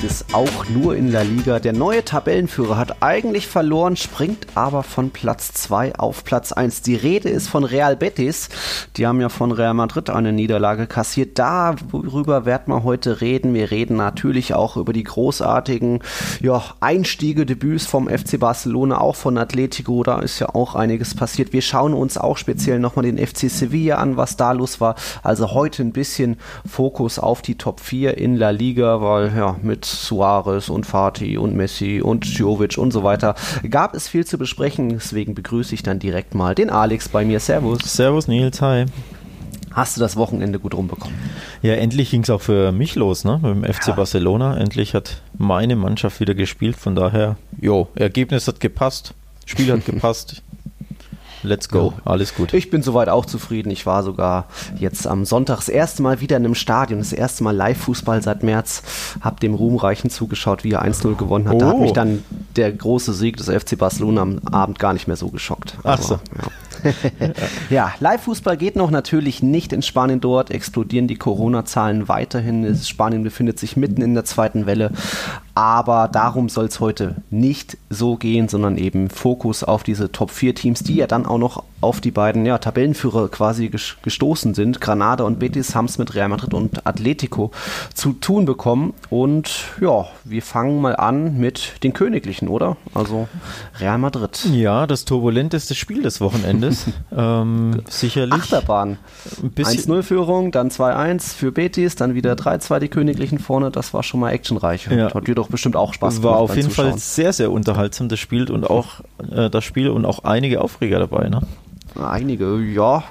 gibt es auch nur in La Liga. Der neue Tabellenführer hat eigentlich verloren, springt aber von Platz 2 auf Platz 1. Die Rede ist von Real Betis. Die haben ja von Real Madrid eine Niederlage kassiert. Darüber werden wir heute reden. Wir reden natürlich auch über die großartigen ja, Einstiege, Debüts vom FC Barcelona, auch von Atletico. Da ist ja auch einiges passiert. Wir schauen uns auch speziell nochmal den FC Sevilla an, was da los war. Also heute ein bisschen Fokus auf die Top 4 in La Liga, weil ja, mit Suarez und Fatih und Messi und Jovic und so weiter gab es viel zu besprechen. Deswegen begrüße ich dann direkt mal den Alex bei mir. Servus. Servus Nils, hi. Hast du das Wochenende gut rumbekommen? Ja, endlich ging es auch für mich los, ne? Mit dem FC ja. Barcelona. Endlich hat meine Mannschaft wieder gespielt. Von daher, jo, Ergebnis hat gepasst, Spiel hat gepasst. Let's go. Ja. Alles gut. Ich bin soweit auch zufrieden. Ich war sogar jetzt am Sonntag das erste Mal wieder in einem Stadion, das erste Mal Live-Fußball seit März. Hab dem Ruhmreichen zugeschaut, wie er 1-0 gewonnen hat. Oh. Da hat mich dann der große Sieg des FC Barcelona am Abend gar nicht mehr so geschockt. Ach so. Ja. ja, Live-Fußball geht noch natürlich nicht in Spanien. Dort explodieren die Corona-Zahlen weiterhin. Spanien befindet sich mitten in der zweiten Welle. Aber darum soll es heute nicht so gehen, sondern eben Fokus auf diese Top-4-Teams, die ja dann auch noch auf die beiden ja, Tabellenführer quasi gestoßen sind. Granada und Betis haben es mit Real Madrid und Atletico zu tun bekommen. Und ja, wir fangen mal an mit den Königlichen, oder? Also Real Madrid. Ja, das turbulenteste Spiel des Wochenendes. ähm, sicherlich. Achterbahn. 1-0-Führung, dann 2-1 für Betis, dann wieder 3-2 die Königlichen vorne. Das war schon mal actionreich. Ja. Hat dir doch bestimmt auch Spaß gemacht. War auf jeden Zuschauen. Fall sehr, sehr unterhaltsam, das Spiel und auch äh, das Spiel und auch einige Aufreger dabei. Ne? Einige, ja.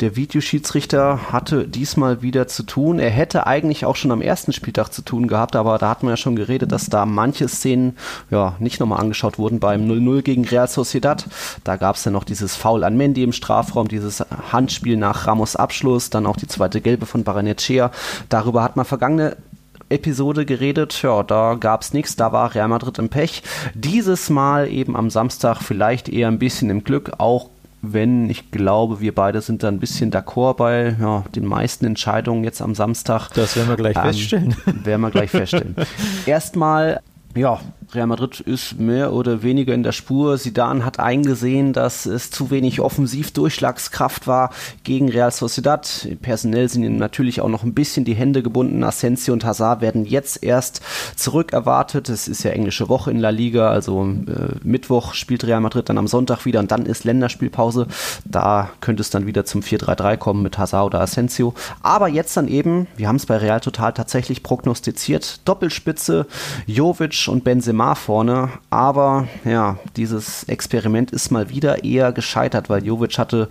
Der Videoschiedsrichter hatte diesmal wieder zu tun. Er hätte eigentlich auch schon am ersten Spieltag zu tun gehabt, aber da hat man ja schon geredet, dass da manche Szenen ja nicht nochmal angeschaut wurden beim 0-0 gegen Real Sociedad. Da gab es ja noch dieses Foul an Mendy im Strafraum, dieses Handspiel nach Ramos Abschluss, dann auch die zweite Gelbe von Baranechea. Darüber hat man vergangene Episode geredet. Ja, da gab es nichts, da war Real Madrid im Pech. Dieses Mal eben am Samstag vielleicht eher ein bisschen im Glück, auch wenn ich glaube, wir beide sind da ein bisschen d'accord bei ja, den meisten Entscheidungen jetzt am Samstag. Das werden wir gleich ähm, feststellen. Werden wir gleich feststellen. Erstmal, ja, Real Madrid ist mehr oder weniger in der Spur. Zidane hat eingesehen, dass es zu wenig Offensivdurchschlagskraft war gegen Real Sociedad. Personell sind ihm natürlich auch noch ein bisschen die Hände gebunden. Asensio und Hazard werden jetzt erst zurück erwartet. Es ist ja englische Woche in La Liga, also äh, Mittwoch spielt Real Madrid dann am Sonntag wieder und dann ist Länderspielpause. Da könnte es dann wieder zum 4-3-3 kommen mit Hazard oder Asensio. Aber jetzt dann eben, wir haben es bei Real Total tatsächlich prognostiziert, Doppelspitze, Jovic und Benzema Neymar vorne, aber ja, dieses Experiment ist mal wieder eher gescheitert, weil Jovic hatte,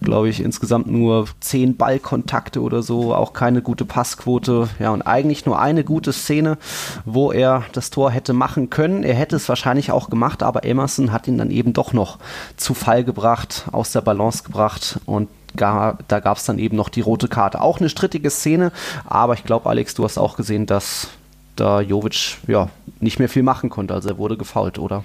glaube ich, insgesamt nur zehn Ballkontakte oder so, auch keine gute Passquote, ja, und eigentlich nur eine gute Szene, wo er das Tor hätte machen können. Er hätte es wahrscheinlich auch gemacht, aber Emerson hat ihn dann eben doch noch zu Fall gebracht, aus der Balance gebracht und da gab es dann eben noch die rote Karte. Auch eine strittige Szene, aber ich glaube, Alex, du hast auch gesehen, dass da Jovic ja nicht mehr viel machen konnte. Also er wurde gefault, oder?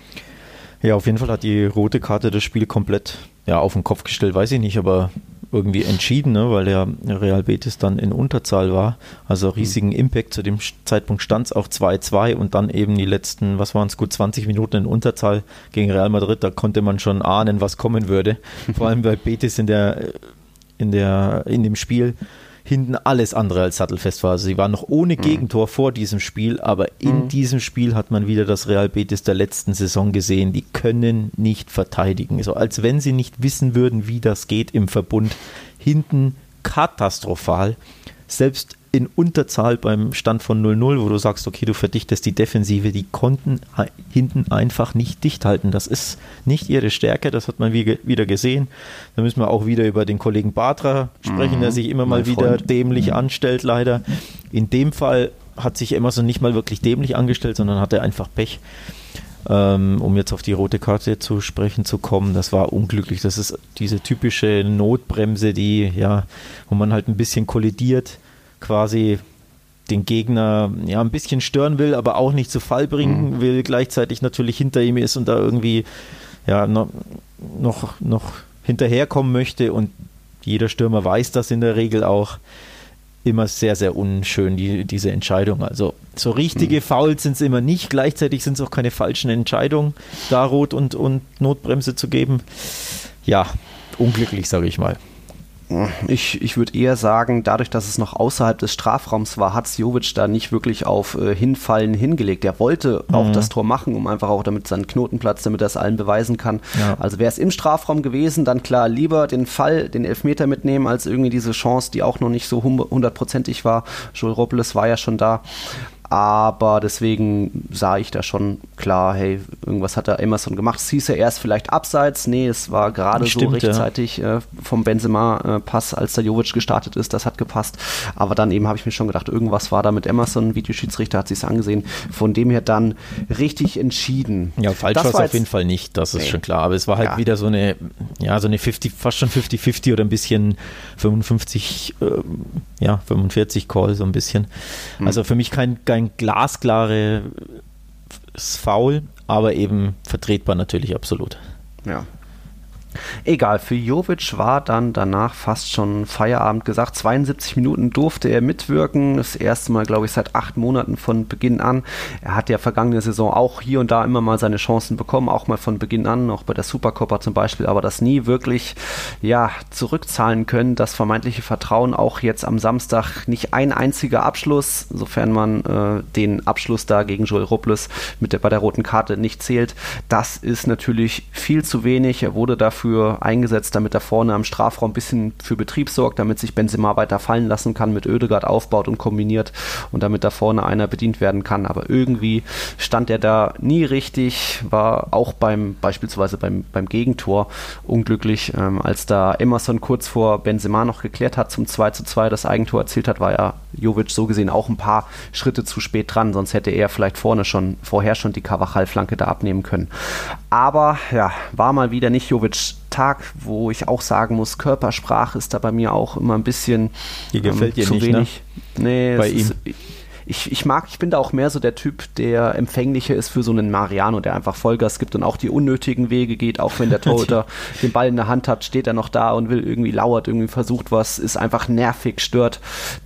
Ja, auf jeden Fall hat die rote Karte das Spiel komplett ja, auf den Kopf gestellt, weiß ich nicht, aber irgendwie entschieden, ne, weil der Real Betis dann in Unterzahl war. Also riesigen Impact. Zu dem Zeitpunkt stand es auch 2-2 und dann eben die letzten, was waren es, gut 20 Minuten in Unterzahl gegen Real Madrid. Da konnte man schon ahnen, was kommen würde. Vor allem bei Betis in der, in der, in dem Spiel hinten alles andere als sattelfest war. Also sie waren noch ohne mhm. Gegentor vor diesem Spiel, aber in mhm. diesem Spiel hat man wieder das Real Betis der letzten Saison gesehen. Die können nicht verteidigen. So als wenn sie nicht wissen würden, wie das geht im Verbund. Hinten katastrophal. Selbst in Unterzahl beim Stand von 0-0, wo du sagst, okay, du verdichtest die Defensive, die konnten hinten einfach nicht dicht halten. Das ist nicht ihre Stärke, das hat man wieder gesehen. Da müssen wir auch wieder über den Kollegen Batra sprechen, mhm, der sich immer mal wieder Freund. dämlich mhm. anstellt, leider. In dem Fall hat sich Emerson nicht mal wirklich dämlich angestellt, sondern hatte einfach Pech. Ähm, um jetzt auf die rote Karte zu sprechen zu kommen, das war unglücklich. Das ist diese typische Notbremse, die, ja, wo man halt ein bisschen kollidiert quasi den Gegner ja ein bisschen stören will, aber auch nicht zu Fall bringen mhm. will, gleichzeitig natürlich hinter ihm ist und da irgendwie ja noch, noch, noch hinterherkommen möchte und jeder Stürmer weiß das in der Regel auch immer sehr, sehr unschön, die, diese Entscheidung. Also so richtige mhm. Fouls sind es immer nicht. Gleichzeitig sind es auch keine falschen Entscheidungen, da Rot und, und Notbremse zu geben. Ja, unglücklich, sage ich mal. Ich, ich würde eher sagen, dadurch, dass es noch außerhalb des Strafraums war, hat Jovic da nicht wirklich auf äh, Hinfallen hingelegt. Er wollte mhm. auch das Tor machen, um einfach auch damit seinen Knotenplatz, damit er es allen beweisen kann. Ja. Also wäre es im Strafraum gewesen, dann klar lieber den Fall, den Elfmeter mitnehmen, als irgendwie diese Chance, die auch noch nicht so hundertprozentig war. Joel Robles war ja schon da. Aber deswegen sah ich da schon klar, hey, irgendwas hat der Emerson gemacht. Es hieß ja erst vielleicht abseits. Nee, es war gerade so rechtzeitig ja. äh, vom Benzema-Pass, als der Jovic gestartet ist. Das hat gepasst. Aber dann eben habe ich mir schon gedacht, irgendwas war da mit Emerson. Videoschiedsrichter hat sich angesehen. Von dem her dann richtig entschieden. Ja, falsch war es auf jeden Fall nicht. Das ist nee. schon klar. Aber es war halt ja. wieder so eine, ja, so eine 50, fast schon 50-50 oder ein bisschen 55, äh, ja, 45 Call, so ein bisschen. Hm. Also für mich kein, kein kein glasklares Foul, aber eben vertretbar natürlich absolut. Ja, Egal, für Jovic war dann danach fast schon Feierabend gesagt. 72 Minuten durfte er mitwirken. Das erste Mal, glaube ich, seit acht Monaten von Beginn an. Er hat ja vergangene Saison auch hier und da immer mal seine Chancen bekommen, auch mal von Beginn an, auch bei der Supercoppa zum Beispiel, aber das nie wirklich ja, zurückzahlen können. Das vermeintliche Vertrauen auch jetzt am Samstag nicht ein einziger Abschluss, sofern man äh, den Abschluss da gegen Joel Robles mit der, bei der roten Karte nicht zählt. Das ist natürlich viel zu wenig. Er wurde dafür dafür eingesetzt, damit er vorne am Strafraum ein bisschen für Betrieb sorgt, damit sich Benzema weiter fallen lassen kann, mit Oedegaard aufbaut und kombiniert und damit da vorne einer bedient werden kann. Aber irgendwie stand er da nie richtig, war auch beim beispielsweise beim, beim Gegentor unglücklich, ähm, als da Emerson kurz vor Benzema noch geklärt hat zum 2 zu 2 das Eigentor erzielt hat, war ja Jovic so gesehen auch ein paar Schritte zu spät dran, sonst hätte er vielleicht vorne schon, vorher schon die Cavachal-Flanke da abnehmen können. Aber ja, war mal wieder nicht Jovic Tag, wo ich auch sagen muss, Körpersprache ist da bei mir auch immer ein bisschen Die gefällt ähm, dir zu nicht, ne? wenig. Ne? Nee, bei ihm. Ist, ich, ich mag, ich bin da auch mehr so der Typ, der empfänglicher ist für so einen Mariano, der einfach Vollgas gibt und auch die unnötigen Wege geht, auch wenn der Torhüter den Ball in der Hand hat, steht er noch da und will irgendwie lauert, irgendwie versucht was, ist einfach nervig, stört.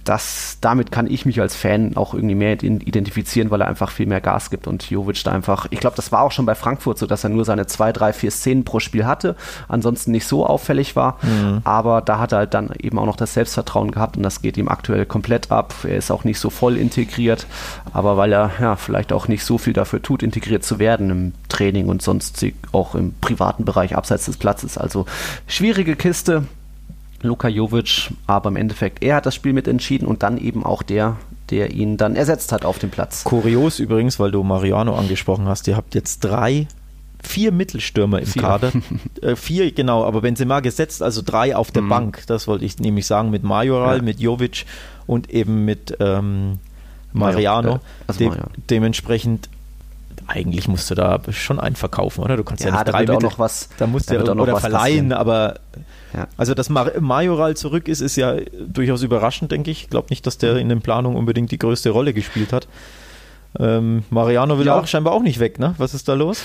Das, damit kann ich mich als Fan auch irgendwie mehr identifizieren, weil er einfach viel mehr Gas gibt und Jovic da einfach, ich glaube, das war auch schon bei Frankfurt so, dass er nur seine zwei, drei, vier Szenen pro Spiel hatte, ansonsten nicht so auffällig war, mhm. aber da hat er halt dann eben auch noch das Selbstvertrauen gehabt und das geht ihm aktuell komplett ab. Er ist auch nicht so voll integriert integriert, aber weil er ja vielleicht auch nicht so viel dafür tut, integriert zu werden im Training und sonst auch im privaten Bereich abseits des Platzes. Also schwierige Kiste. Luka Jovic, aber im Endeffekt, er hat das Spiel mitentschieden und dann eben auch der, der ihn dann ersetzt hat auf dem Platz. Kurios übrigens, weil du Mariano angesprochen hast, ihr habt jetzt drei vier Mittelstürmer im vier. Kader. äh, vier, genau, aber Benzema gesetzt, also drei auf der mhm. Bank. Das wollte ich nämlich sagen, mit Majoral, ja. mit Jovic und eben mit ähm, Mariano. Also De Mariano. Dementsprechend eigentlich musst du da schon einen verkaufen, oder? Du kannst ja, ja nicht drei Mittel, auch noch was. Da musst du ja oder verleihen, passieren. aber ja. also dass Majoral zurück ist, ist ja durchaus überraschend, denke ich. Ich glaube nicht, dass der in den Planungen unbedingt die größte Rolle gespielt hat. Ähm, Mariano will ja. auch scheinbar auch nicht weg, ne? Was ist da los?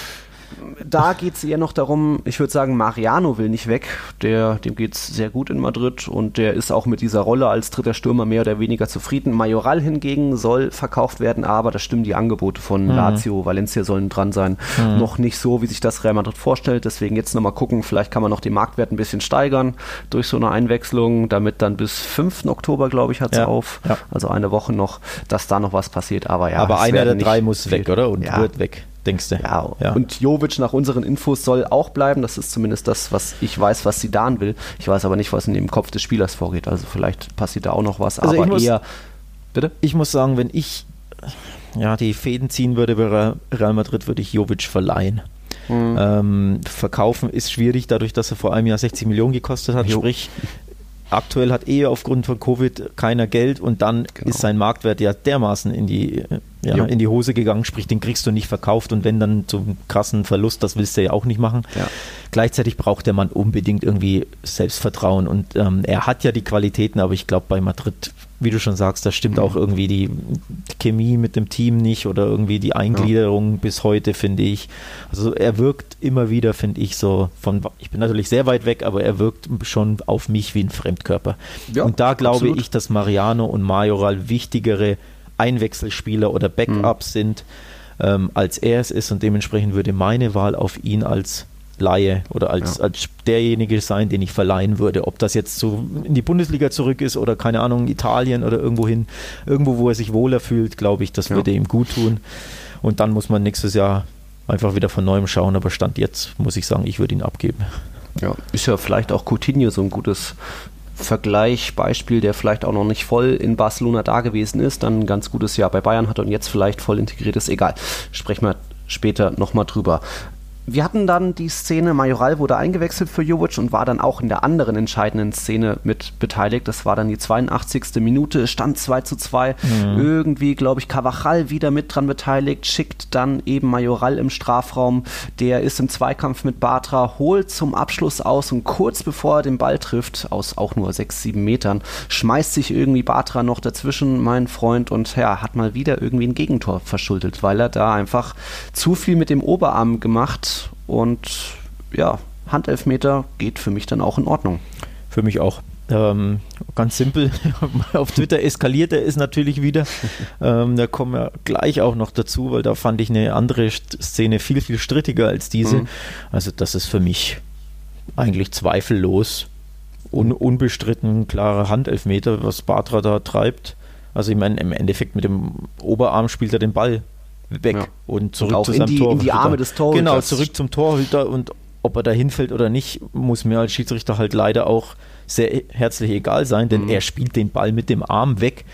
Da geht es eher noch darum, ich würde sagen, Mariano will nicht weg. Der, dem geht es sehr gut in Madrid und der ist auch mit dieser Rolle als dritter Stürmer mehr oder weniger zufrieden. Majoral hingegen soll verkauft werden, aber da stimmen die Angebote von mhm. Lazio, Valencia sollen dran sein. Mhm. Noch nicht so, wie sich das Real Madrid vorstellt. Deswegen jetzt nochmal gucken, vielleicht kann man noch den Marktwert ein bisschen steigern durch so eine Einwechslung, damit dann bis 5. Oktober, glaube ich, hat es ja. auf. Ja. Also eine Woche noch, dass da noch was passiert. Aber ja, aber einer der drei muss weg, oder? Und ja. wird weg denkst du? Ja, ja, und Jovic nach unseren Infos soll auch bleiben. Das ist zumindest das, was ich weiß, was Sidan will. Ich weiß aber nicht, was in dem Kopf des Spielers vorgeht. Also vielleicht passiert da auch noch was. Also aber muss, eher. Bitte? Ich muss sagen, wenn ich ja, die Fäden ziehen würde bei Real Madrid, würde ich Jovic verleihen. Mhm. Ähm, verkaufen ist schwierig, dadurch, dass er vor einem Jahr 60 Millionen gekostet hat. Jo. Sprich, aktuell hat er aufgrund von Covid keiner Geld und dann genau. ist sein Marktwert ja dermaßen in die ja, in die Hose gegangen, sprich, den kriegst du nicht verkauft und wenn dann zum krassen Verlust, das willst du ja auch nicht machen. Ja. Gleichzeitig braucht der Mann unbedingt irgendwie Selbstvertrauen und ähm, er hat ja die Qualitäten, aber ich glaube, bei Madrid wie du schon sagst, da stimmt auch irgendwie die Chemie mit dem Team nicht oder irgendwie die Eingliederung ja. bis heute, finde ich. Also er wirkt immer wieder, finde ich, so von, ich bin natürlich sehr weit weg, aber er wirkt schon auf mich wie ein Fremdkörper. Ja, und da glaube absolut. ich, dass Mariano und Majoral wichtigere Einwechselspieler oder Backups mhm. sind, ähm, als er es ist und dementsprechend würde meine Wahl auf ihn als Laie oder als, ja. als derjenige sein, den ich verleihen würde. Ob das jetzt so in die Bundesliga zurück ist oder keine Ahnung, Italien oder irgendwo hin, irgendwo, wo er sich wohler fühlt, glaube ich, das ja. würde ihm gut tun. Und dann muss man nächstes Jahr einfach wieder von neuem schauen. Aber Stand jetzt muss ich sagen, ich würde ihn abgeben. Ja, ist ja vielleicht auch Coutinho so ein gutes Vergleich, Beispiel, der vielleicht auch noch nicht voll in Barcelona da gewesen ist, dann ein ganz gutes Jahr bei Bayern hat und jetzt vielleicht voll integriert ist. Egal, sprechen wir später nochmal drüber wir hatten dann die Szene, Majoral wurde eingewechselt für Jovic und war dann auch in der anderen entscheidenden Szene mit beteiligt. Das war dann die 82. Minute, stand 2 zu 2. Mhm. Irgendwie, glaube ich, Cavachal wieder mit dran beteiligt, schickt dann eben Majoral im Strafraum. Der ist im Zweikampf mit Batra, holt zum Abschluss aus und kurz bevor er den Ball trifft, aus auch nur 6, 7 Metern, schmeißt sich irgendwie Batra noch dazwischen, mein Freund, und ja, hat mal wieder irgendwie ein Gegentor verschuldet, weil er da einfach zu viel mit dem Oberarm gemacht und ja, Handelfmeter geht für mich dann auch in Ordnung. Für mich auch. Ähm, ganz simpel. Auf Twitter eskaliert er es natürlich wieder. ähm, da kommen wir gleich auch noch dazu, weil da fand ich eine andere Szene viel, viel strittiger als diese. Mhm. Also, das ist für mich eigentlich zweifellos un unbestritten klare Handelfmeter, was Batra da treibt. Also, ich meine, im Endeffekt mit dem Oberarm spielt er den Ball weg ja. und zurück und zu seinem Tor. In die Arme des Torhüters. Genau, zurück zum Torhüter und ob er da hinfällt oder nicht, muss mir als Schiedsrichter halt leider auch sehr herzlich egal sein, denn mhm. er spielt den Ball mit dem Arm weg.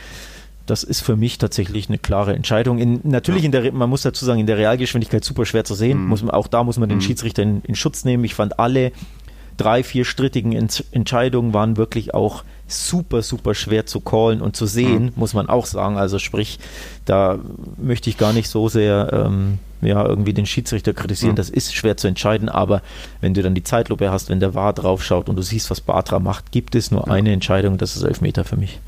Das ist für mich tatsächlich eine klare Entscheidung. In, natürlich ja. in der, man muss dazu sagen, in der Realgeschwindigkeit super schwer zu sehen. Mhm. Muss man, auch da muss man den mhm. Schiedsrichter in, in Schutz nehmen. Ich fand alle drei, vier strittigen Entscheidungen waren wirklich auch super, super schwer zu callen und zu sehen, mhm. muss man auch sagen. Also sprich, da möchte ich gar nicht so sehr ähm, ja, irgendwie den Schiedsrichter kritisieren. Mhm. Das ist schwer zu entscheiden, aber wenn du dann die Zeitlupe hast, wenn der VAR draufschaut und du siehst, was Batra macht, gibt es nur ja. eine Entscheidung, das ist Elfmeter für mich.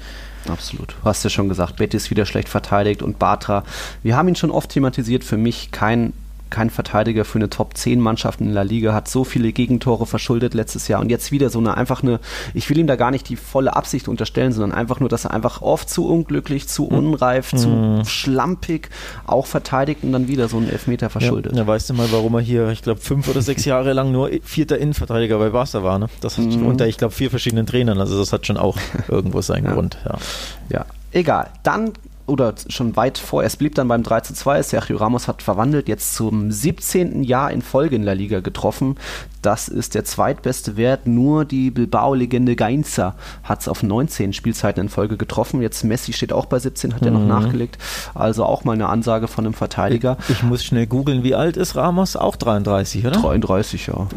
Absolut. Du hast ja schon gesagt, Betty ist wieder schlecht verteidigt und Batra, wir haben ihn schon oft thematisiert, für mich kein kein Verteidiger für eine Top-10-Mannschaft in La Liga, hat so viele Gegentore verschuldet letztes Jahr und jetzt wieder so eine einfach eine, ich will ihm da gar nicht die volle Absicht unterstellen, sondern einfach nur, dass er einfach oft zu unglücklich, zu hm. unreif, mhm. zu hm. schlampig auch verteidigt und dann wieder so einen Elfmeter verschuldet. Ja, ja weißt du mal, warum er hier, ich glaube, fünf oder sechs Jahre lang nur vierter Innenverteidiger bei Barca war, ne? Das hat, mhm. unter, ich glaube, vier verschiedenen Trainern, also das hat schon auch irgendwo seinen ja. Grund, ja. Ja, egal. Dann oder schon weit vor, es blieb dann beim 3 zu 2. Sergio Ramos hat verwandelt, jetzt zum 17. Jahr in Folge in La Liga getroffen. Das ist der zweitbeste Wert. Nur die Bilbao-Legende Gainza hat es auf 19 Spielzeiten in Folge getroffen. Jetzt Messi steht auch bei 17, hat mhm. er noch nachgelegt. Also auch mal eine Ansage von einem Verteidiger. Ich, ich muss schnell googeln, wie alt ist Ramos? Auch 33, oder? 33, ja.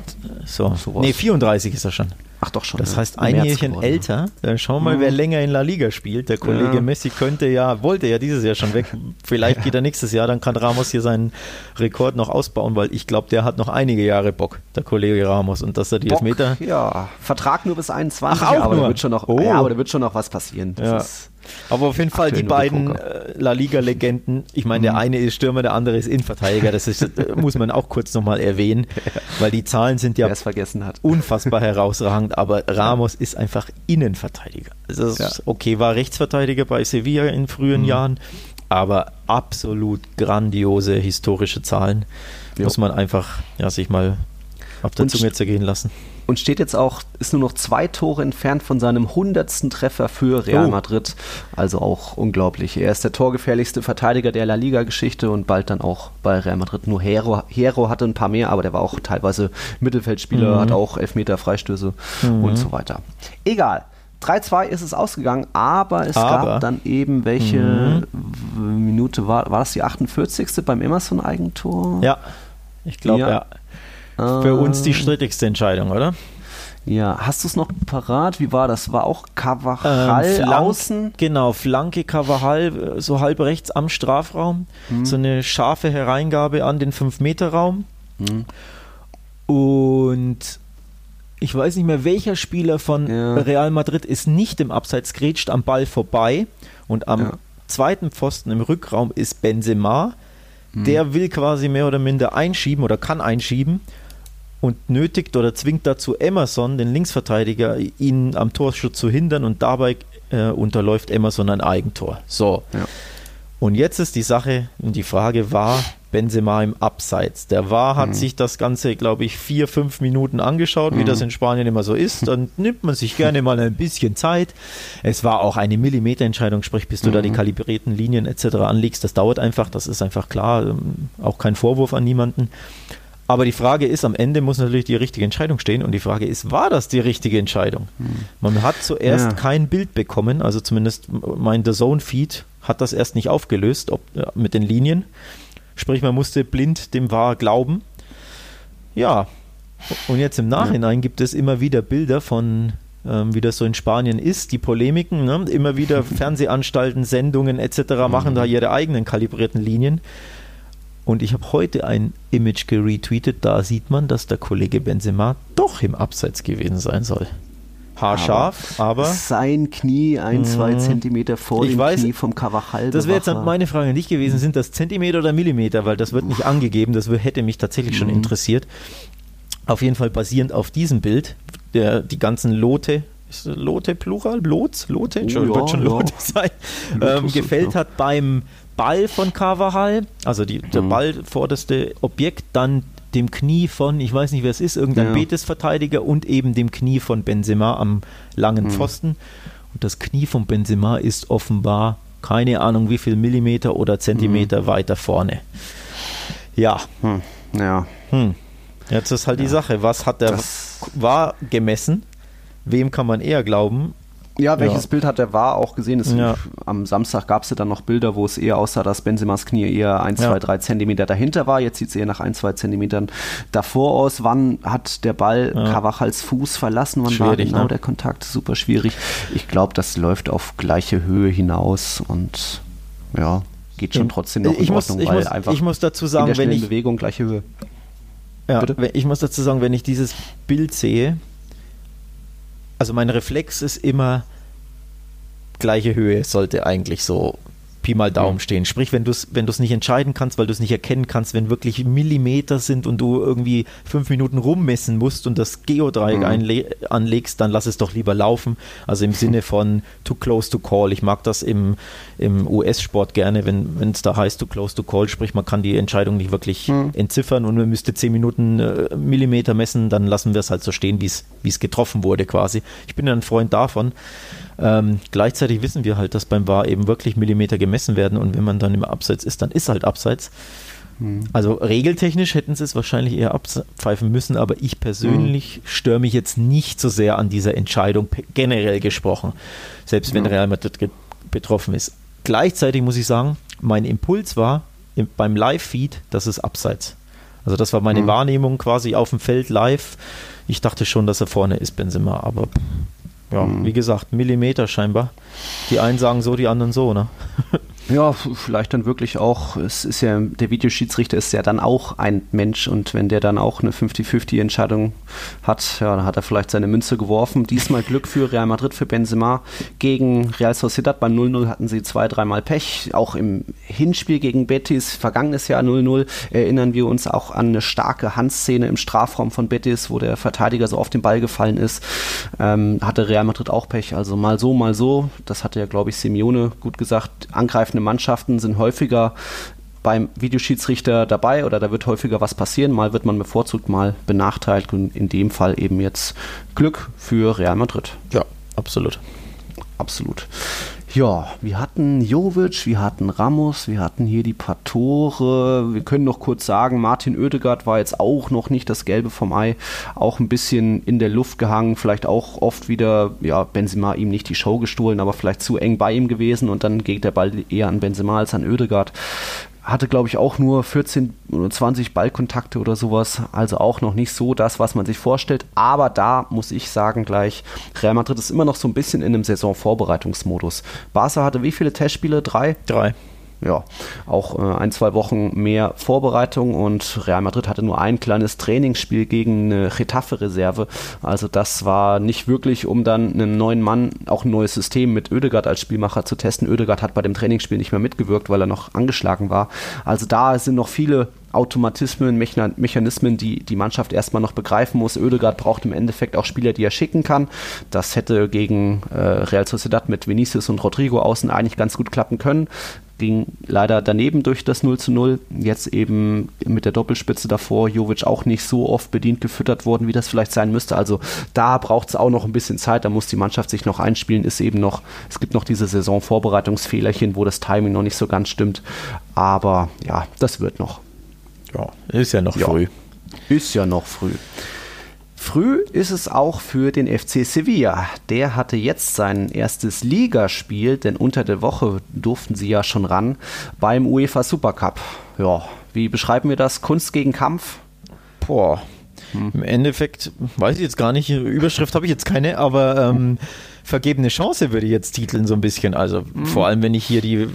So. Sowas. Nee, 34 ist er schon. Ach doch schon. Das heißt, ein Jährchen älter. Dann schauen wir mal, wer mhm. länger in La Liga spielt. Der Kollege ja. Messi könnte ja, wollte ja dieses Jahr schon weg. Vielleicht geht er nächstes Jahr, dann kann Ramos hier seinen Rekord noch ausbauen, weil ich glaube, der hat noch einige Jahre Bock, der Kollege Ramos. Und dass er die Bock, Elfmeter. Ja, Vertrag nur bis 21. Ach, auch aber nur. Da wird schon noch, oh. Ja, aber da wird schon noch was passieren. Das ja. ist aber auf jeden Fall die beiden äh, La Liga-Legenden. Ich meine, der mhm. eine ist Stürmer, der andere ist Innenverteidiger. Das ist, äh, muss man auch kurz nochmal erwähnen, weil die Zahlen sind ja unfassbar herausragend. Aber Ramos ist einfach Innenverteidiger. Also ja. okay, war Rechtsverteidiger bei Sevilla in frühen mhm. Jahren, aber absolut grandiose historische Zahlen. Jo. Muss man einfach ja, sich mal auf der Zunge zergehen lassen und steht jetzt auch, ist nur noch zwei Tore entfernt von seinem hundertsten Treffer für Real oh. Madrid. Also auch unglaublich. Er ist der torgefährlichste Verteidiger der La Liga-Geschichte und bald dann auch bei Real Madrid. Nur Hero, Hero hatte ein paar mehr, aber der war auch teilweise Mittelfeldspieler, mhm. hat auch Elfmeter, Freistöße mhm. und so weiter. Egal. 3-2 ist es ausgegangen, aber es aber. gab dann eben welche mhm. Minute, war, war das die 48. beim Emerson-Eigentor? Ja, ich glaube, ja. ja. Für uns die strittigste Entscheidung, oder? Ja, hast du es noch parat? Wie war das? War auch Cavajal ähm, Flank, außen? Genau, Flanke äh, so halb rechts am Strafraum. Hm. So eine scharfe Hereingabe an den 5-Meter-Raum. Hm. Und ich weiß nicht mehr, welcher Spieler von ja. Real Madrid ist nicht im Abseits grätscht am Ball vorbei und am ja. zweiten Pfosten im Rückraum ist Benzema. Mhm. Der will quasi mehr oder minder einschieben oder kann einschieben und nötigt oder zwingt dazu Emerson, den Linksverteidiger, ihn am Torschutz zu hindern und dabei äh, unterläuft Emerson ein Eigentor. So. Ja. Und jetzt ist die Sache und die Frage war Benzema im Abseits. Der war hat mhm. sich das Ganze, glaube ich, vier, fünf Minuten angeschaut, wie mhm. das in Spanien immer so ist. Dann nimmt man sich gerne mal ein bisschen Zeit. Es war auch eine Millimeterentscheidung, sprich, bis du mhm. da die mhm. kalibrierten Linien etc. anlegst. Das dauert einfach, das ist einfach klar. Ähm, auch kein Vorwurf an niemanden. Aber die Frage ist, am Ende muss natürlich die richtige Entscheidung stehen und die Frage ist, war das die richtige Entscheidung? Mhm. Man hat zuerst ja. kein Bild bekommen, also zumindest mein The Zone Feed hat das erst nicht aufgelöst ob, mit den Linien. Sprich, man musste blind dem Wahr glauben. Ja, und jetzt im Nachhinein ja. gibt es immer wieder Bilder von, ähm, wie das so in Spanien ist, die Polemiken. Ne? Immer wieder Fernsehanstalten, Sendungen etc. machen da mhm. ihre eigenen kalibrierten Linien. Und ich habe heute ein Image geretweetet, da sieht man, dass der Kollege Benzema doch im Abseits gewesen sein soll haarscharf, aber, aber sein Knie ein, zwei mhm. Zentimeter vor dem weiß, Knie vom Cavachal. Das wäre jetzt meine Frage nicht gewesen, sind das Zentimeter oder Millimeter, weil das wird nicht angegeben, das hätte mich tatsächlich schon mhm. interessiert. Auf jeden Fall basierend auf diesem Bild, der, die ganzen Lote, ist Lote Plural? Lots? Lote? Oh, ja, wird schon ja. Lote sein. Ähm, gefällt ja. hat beim Ball von Carvajal, also die, der mhm. Ball vorderste Objekt, dann dem Knie von, ich weiß nicht, wer es ist, irgendein ja. Betis-Verteidiger und eben dem Knie von Benzema am langen mhm. Pfosten. Und das Knie von Benzema ist offenbar keine Ahnung wie viel Millimeter oder Zentimeter mhm. weiter vorne. Ja. Hm. Ja. Hm. Jetzt ist halt ja. die Sache, was hat der das war gemessen? Wem kann man eher glauben? Ja, welches ja. Bild hat der war auch gesehen? Ja. Am Samstag gab es ja dann noch Bilder, wo es eher aussah, dass Benzemas Knie eher 1, 2, 3 Zentimeter dahinter war. Jetzt sieht es eher nach 1, 2 Zentimetern davor aus. Wann hat der Ball ja. Kavachals Fuß verlassen? Wann schwierig, war genau ne? der Kontakt? Super schwierig. Ich glaube, das läuft auf gleiche Höhe hinaus und ja, geht schon trotzdem noch ich in Ordnung, muss, ich weil muss, einfach ich muss dazu sagen, wenn ich Bewegung gleiche Höhe. Ja, Bitte? ich muss dazu sagen, wenn ich dieses Bild sehe, also mein Reflex ist immer, gleiche Höhe sollte eigentlich so Pi mal Daumen mhm. stehen. Sprich, wenn du es wenn nicht entscheiden kannst, weil du es nicht erkennen kannst, wenn wirklich Millimeter sind und du irgendwie fünf Minuten rummessen musst und das Geodreieck mhm. anlegst, dann lass es doch lieber laufen. Also im Sinne von too close to call. Ich mag das im, im US-Sport gerne, wenn es da heißt too close to call, sprich man kann die Entscheidung nicht wirklich mhm. entziffern und man müsste zehn Minuten äh, Millimeter messen, dann lassen wir es halt so stehen, wie es getroffen wurde quasi. Ich bin ein Freund davon. Ähm, gleichzeitig wissen wir halt, dass beim VAR eben wirklich Millimeter gemessen werden und wenn man dann im Abseits ist, dann ist halt Abseits. Mhm. Also regeltechnisch hätten sie es wahrscheinlich eher abpfeifen müssen, aber ich persönlich mhm. störe mich jetzt nicht so sehr an dieser Entscheidung generell gesprochen, selbst wenn ja. Real Madrid betroffen ist. Gleichzeitig muss ich sagen, mein Impuls war im, beim Live-Feed, das ist Abseits. Also das war meine mhm. Wahrnehmung quasi auf dem Feld live. Ich dachte schon, dass er vorne ist, Benzema, aber ja, mhm. wie gesagt, Millimeter scheinbar. Die einen sagen so, die anderen so, ne? Ja, vielleicht dann wirklich auch, es ist ja, der Videoschiedsrichter ist ja dann auch ein Mensch und wenn der dann auch eine 50-50-Entscheidung hat, ja, dann hat er vielleicht seine Münze geworfen. Diesmal Glück für Real Madrid, für Benzema. Gegen Real Sociedad beim 0-0 hatten sie zwei, dreimal Pech. Auch im Hinspiel gegen Betis, vergangenes Jahr 0-0, erinnern wir uns auch an eine starke Handszene im Strafraum von Betis, wo der Verteidiger so auf den Ball gefallen ist. Ähm, hatte Real Madrid auch Pech. Also mal so, mal so. Das hatte ja, glaube ich, Simeone gut gesagt. Angreifende angreifende Mannschaften sind häufiger beim Videoschiedsrichter dabei oder da wird häufiger was passieren. Mal wird man bevorzugt, mal benachteiligt und in dem Fall eben jetzt Glück für Real Madrid. Ja, absolut. Absolut. Ja, wir hatten Jovic, wir hatten Ramos, wir hatten hier die paar Tore. Wir können noch kurz sagen, Martin Oedegaard war jetzt auch noch nicht das Gelbe vom Ei, auch ein bisschen in der Luft gehangen, vielleicht auch oft wieder, ja, Benzema ihm nicht die Show gestohlen, aber vielleicht zu eng bei ihm gewesen und dann geht der Ball eher an Benzema als an Oedegaard hatte, glaube ich, auch nur 14 oder 20 Ballkontakte oder sowas. Also auch noch nicht so das, was man sich vorstellt. Aber da muss ich sagen gleich, Real Madrid ist immer noch so ein bisschen in einem Saisonvorbereitungsmodus. Barca hatte wie viele Testspiele? Drei? Drei ja, auch äh, ein, zwei Wochen mehr Vorbereitung und Real Madrid hatte nur ein kleines Trainingsspiel gegen eine Getafe-Reserve. Also das war nicht wirklich, um dann einen neuen Mann, auch ein neues System mit Oedegaard als Spielmacher zu testen. Oedegaard hat bei dem Trainingsspiel nicht mehr mitgewirkt, weil er noch angeschlagen war. Also da sind noch viele Automatismen, Mechanismen, die die Mannschaft erstmal noch begreifen muss. Oedegaard braucht im Endeffekt auch Spieler, die er schicken kann. Das hätte gegen äh, Real Sociedad mit Vinicius und Rodrigo außen eigentlich ganz gut klappen können ging leider daneben durch das 0 zu 0. Jetzt eben mit der Doppelspitze davor, Jovic auch nicht so oft bedient gefüttert worden, wie das vielleicht sein müsste. Also da braucht es auch noch ein bisschen Zeit, da muss die Mannschaft sich noch einspielen, ist eben noch, es gibt noch diese Saisonvorbereitungsfehlerchen, wo das Timing noch nicht so ganz stimmt. Aber ja, das wird noch. Ja, ist ja noch ja, früh. Ist ja noch früh. Früh ist es auch für den FC Sevilla. Der hatte jetzt sein erstes Ligaspiel, denn unter der Woche durften sie ja schon ran beim UEFA Supercup. Ja, wie beschreiben wir das? Kunst gegen Kampf? Boah, hm. Im Endeffekt weiß ich jetzt gar nicht, Überschrift habe ich jetzt keine, aber ähm, vergebene Chance würde ich jetzt titeln so ein bisschen. Also hm. vor allem, wenn ich hier die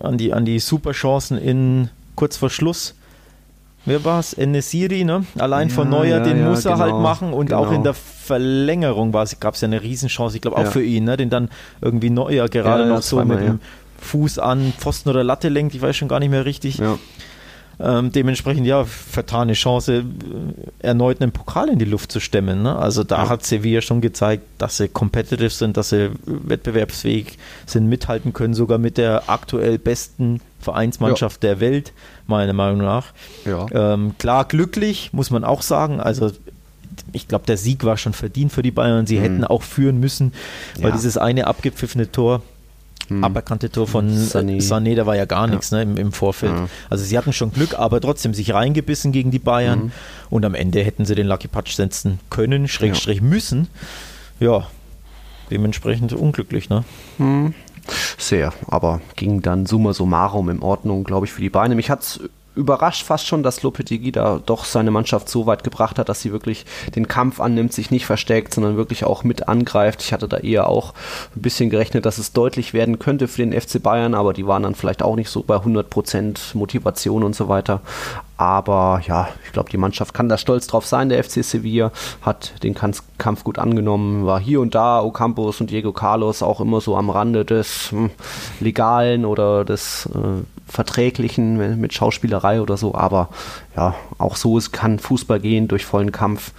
an die, an die Superchancen in kurz vor Schluss wer war es? Enesiri, ne? Allein ja, von Neuer, ja, den ja, muss er halt genau, halt machen und genau. auch in der Verlängerung gab es ja eine Riesenchance, ich glaube auch für ihn, ne? Den dann irgendwie Neuer gerade noch so mit dem Fuß an Pfosten oder Latte lenkt, ich weiß schon gar nicht mehr richtig. Ähm, dementsprechend, ja, vertane Chance, erneut einen Pokal in die Luft zu stemmen. Ne? Also da ja. hat Sevilla schon gezeigt, dass sie competitive sind, dass sie wettbewerbsfähig sind, mithalten können, sogar mit der aktuell besten Vereinsmannschaft ja. der Welt, meiner Meinung nach. Ja. Ähm, klar, glücklich, muss man auch sagen. Also ich glaube, der Sieg war schon verdient für die Bayern. Sie mhm. hätten auch führen müssen, weil dieses eine abgepfiffene Tor hm. aberkannte Tor von Sané. Sané, da war ja gar nichts ja. ne, im, im, Vorfeld. Ja. Also sie hatten schon Glück, aber trotzdem sich reingebissen gegen die Bayern mhm. und am Ende hätten sie den Lucky Patch setzen können, Schrägstrich ja. müssen. Ja, dementsprechend unglücklich, ne? Sehr, aber ging dann summa summarum in Ordnung, glaube ich, für die Beine. Mich hat es überrascht fast schon, dass Lopetegui da doch seine Mannschaft so weit gebracht hat, dass sie wirklich den Kampf annimmt, sich nicht versteckt, sondern wirklich auch mit angreift. Ich hatte da eher auch ein bisschen gerechnet, dass es deutlich werden könnte für den FC Bayern, aber die waren dann vielleicht auch nicht so bei 100% Motivation und so weiter. Aber ja, ich glaube, die Mannschaft kann da stolz drauf sein. Der FC Sevilla hat den Kampf gut angenommen, war hier und da Ocampos und Diego Carlos auch immer so am Rande des hm, Legalen oder des äh, Verträglichen mit Schauspielerei oder so. Aber ja, auch so es kann Fußball gehen durch vollen Kampf.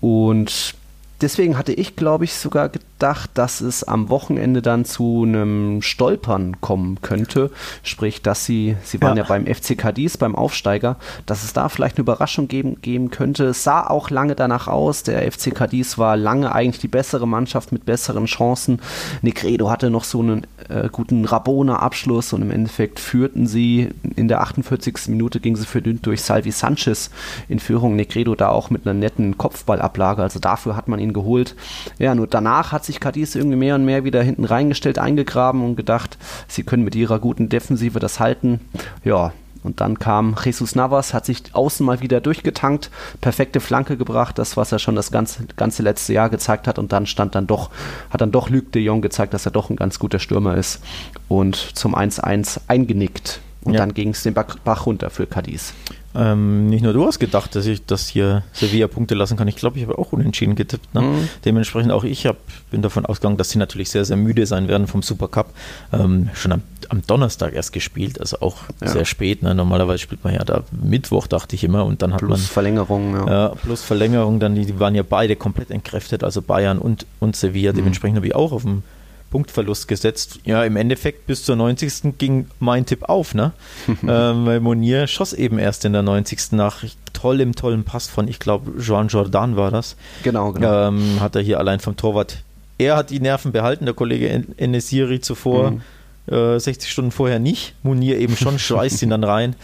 Und deswegen hatte ich, glaube ich, sogar gedacht, dass es am Wochenende dann zu einem Stolpern kommen könnte. Sprich, dass sie, sie waren ja, ja beim FC Cadiz, beim Aufsteiger, dass es da vielleicht eine Überraschung geben, geben könnte. Es sah auch lange danach aus. Der FC Cadiz war lange eigentlich die bessere Mannschaft mit besseren Chancen. Negredo hatte noch so einen äh, guten Rabona-Abschluss und im Endeffekt führten sie in der 48. Minute ging sie verdünnt durch Salvi Sanchez in Führung. Negredo da auch mit einer netten Kopfballablage. Also dafür hat man ihn ihn geholt. Ja, nur danach hat sich Cadiz irgendwie mehr und mehr wieder hinten reingestellt, eingegraben und gedacht, sie können mit ihrer guten Defensive das halten. Ja, und dann kam Jesus Navas, hat sich außen mal wieder durchgetankt, perfekte Flanke gebracht, das, was er schon das ganze, ganze letzte Jahr gezeigt hat. Und dann stand dann doch, hat dann doch Luc de Jong gezeigt, dass er doch ein ganz guter Stürmer ist. Und zum 1-1 eingenickt. Und ja. dann ging es den Bach runter für Cadiz. Ähm, nicht nur du hast gedacht, dass ich das hier Sevilla Punkte lassen kann. Ich glaube, ich habe auch unentschieden getippt. Ne? Mhm. Dementsprechend auch ich hab, bin davon ausgegangen, dass sie natürlich sehr, sehr müde sein werden vom Supercup. Ähm, schon am, am, Donnerstag erst gespielt, also auch ja. sehr spät. Ne? Normalerweise spielt man ja da Mittwoch, dachte ich immer. Und dann hat plus man. Verlängerung, ja. ja. Plus Verlängerung, dann die, die, waren ja beide komplett entkräftet, also Bayern und, und Sevilla. Mhm. Dementsprechend habe ich auch auf dem Punktverlust gesetzt. Ja, im Endeffekt bis zur 90. ging mein Tipp auf, ne? ähm, weil Monier schoss eben erst in der 90. nach tollem, tollen Pass von, ich glaube, Joan Jordan war das. Genau, genau. Ähm, hat er hier allein vom Torwart. Er hat die Nerven behalten, der Kollege Enesiri zuvor. Mhm. 60 äh, Stunden vorher nicht. Munir eben schon, schweißt ihn dann rein.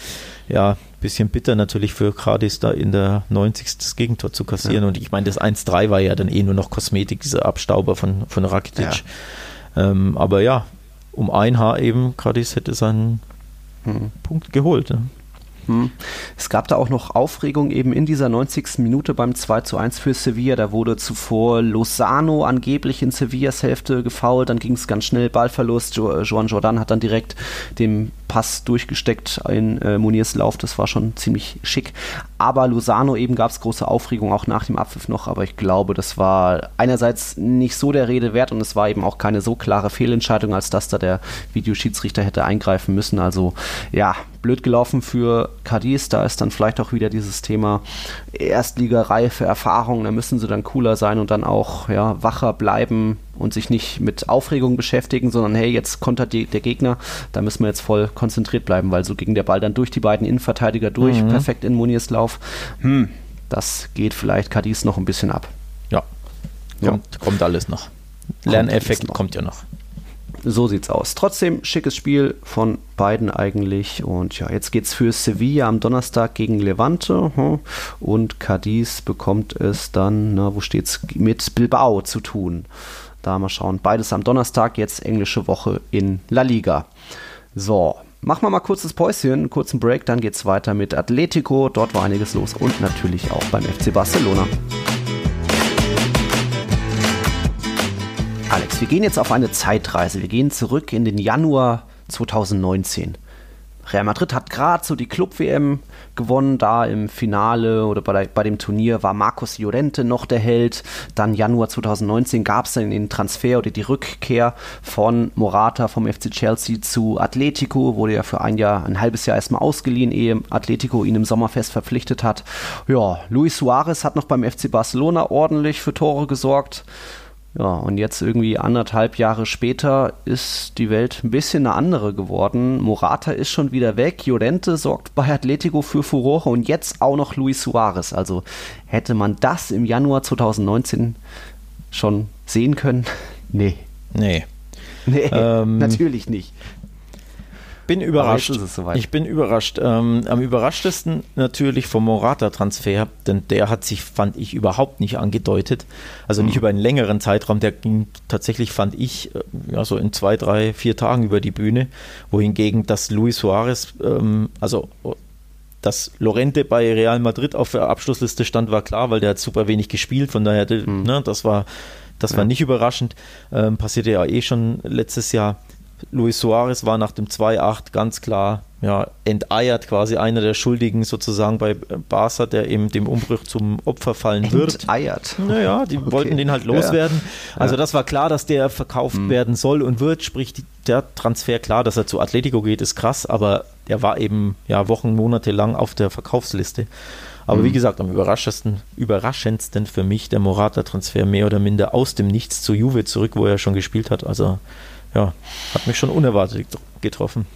Ja, bisschen bitter natürlich für Cardis da in der 90. das Gegentor zu kassieren. Ja. Und ich meine, das 1-3 war ja dann eh nur noch Kosmetik, dieser Abstauber von, von Rakitic. Ja. Ähm, aber ja, um ein Haar eben, Cadiz hätte seinen hm. Punkt geholt. Ne? Hm. Es gab da auch noch Aufregung eben in dieser 90. Minute beim 2 zu 1 für Sevilla. Da wurde zuvor Lozano angeblich in Sevillas Hälfte gefault. Dann ging es ganz schnell, Ballverlust. Jo Joan Jordan hat dann direkt den Pass durchgesteckt in äh, Muniers Lauf. Das war schon ziemlich schick. Aber Lozano eben gab es große Aufregung auch nach dem Abpfiff noch. Aber ich glaube, das war einerseits nicht so der Rede wert und es war eben auch keine so klare Fehlentscheidung, als dass da der Videoschiedsrichter hätte eingreifen müssen. Also ja, blöd gelaufen für Cadiz. Da ist dann vielleicht auch wieder dieses Thema Erstligareife, Erfahrung. Da müssen sie dann cooler sein und dann auch ja, wacher bleiben und sich nicht mit Aufregung beschäftigen, sondern hey, jetzt kontert die, der Gegner, da müssen wir jetzt voll konzentriert bleiben, weil so ging der Ball dann durch die beiden Innenverteidiger durch, mhm. perfekt in Muniers Lauf. Hm, das geht vielleicht Cadiz noch ein bisschen ab. Ja, kommt, ja. kommt alles noch. Lerneffekt kommt ja noch. So sieht's aus. Trotzdem schickes Spiel von beiden eigentlich. Und ja, jetzt geht's für Sevilla am Donnerstag gegen Levante. Hm. Und Cadiz bekommt es dann, na, wo steht's, mit Bilbao zu tun. Da mal schauen. Beides am Donnerstag, jetzt englische Woche in La Liga. So, machen wir mal kurzes Päuschen, kurzen Break, dann geht's weiter mit Atletico. Dort war einiges los und natürlich auch beim FC Barcelona. Alex, wir gehen jetzt auf eine Zeitreise. Wir gehen zurück in den Januar 2019. Real Madrid hat gerade so die Club-WM gewonnen. Da im Finale oder bei, der, bei, dem Turnier war Marcos Llorente noch der Held. Dann Januar 2019 gab es dann den Transfer oder die Rückkehr von Morata vom FC Chelsea zu Atletico. Wurde ja für ein Jahr, ein halbes Jahr erstmal ausgeliehen, ehe Atletico ihn im Sommerfest verpflichtet hat. Ja, Luis Suarez hat noch beim FC Barcelona ordentlich für Tore gesorgt. Ja, und jetzt irgendwie anderthalb Jahre später ist die Welt ein bisschen eine andere geworden. Morata ist schon wieder weg, Llorente sorgt bei Atletico für Furore und jetzt auch noch Luis Suarez. Also hätte man das im Januar 2019 schon sehen können? Nee. Nee. Nee, ähm, natürlich nicht bin überrascht. Ich bin überrascht. Ähm, am überraschtesten natürlich vom Morata-Transfer, denn der hat sich, fand ich, überhaupt nicht angedeutet. Also nicht mhm. über einen längeren Zeitraum. Der ging tatsächlich, fand ich, äh, ja, so in zwei, drei, vier Tagen über die Bühne. Wohingegen das Luis Suarez, ähm, also dass Lorente bei Real Madrid auf der Abschlussliste stand, war klar, weil der hat super wenig gespielt. Von daher, mhm. ne, das war, das ja. war nicht überraschend. Ähm, passierte ja eh schon letztes Jahr. Luis Suarez war nach dem 2-8 ganz klar ja, enteiert, quasi einer der Schuldigen sozusagen bei Barca, der eben dem Umbruch zum Opfer fallen wird. Enteiert? Naja, die okay. wollten den halt loswerden. Ja. Also das war klar, dass der verkauft mhm. werden soll und wird, sprich der Transfer klar, dass er zu Atletico geht, ist krass, aber der war eben ja Wochen, Monate lang auf der Verkaufsliste. Aber mhm. wie gesagt, am überraschendsten, überraschendsten für mich der Morata-Transfer mehr oder minder aus dem Nichts zu Juve zurück, wo er schon gespielt hat. Also ja, hat mich schon unerwartet getroffen.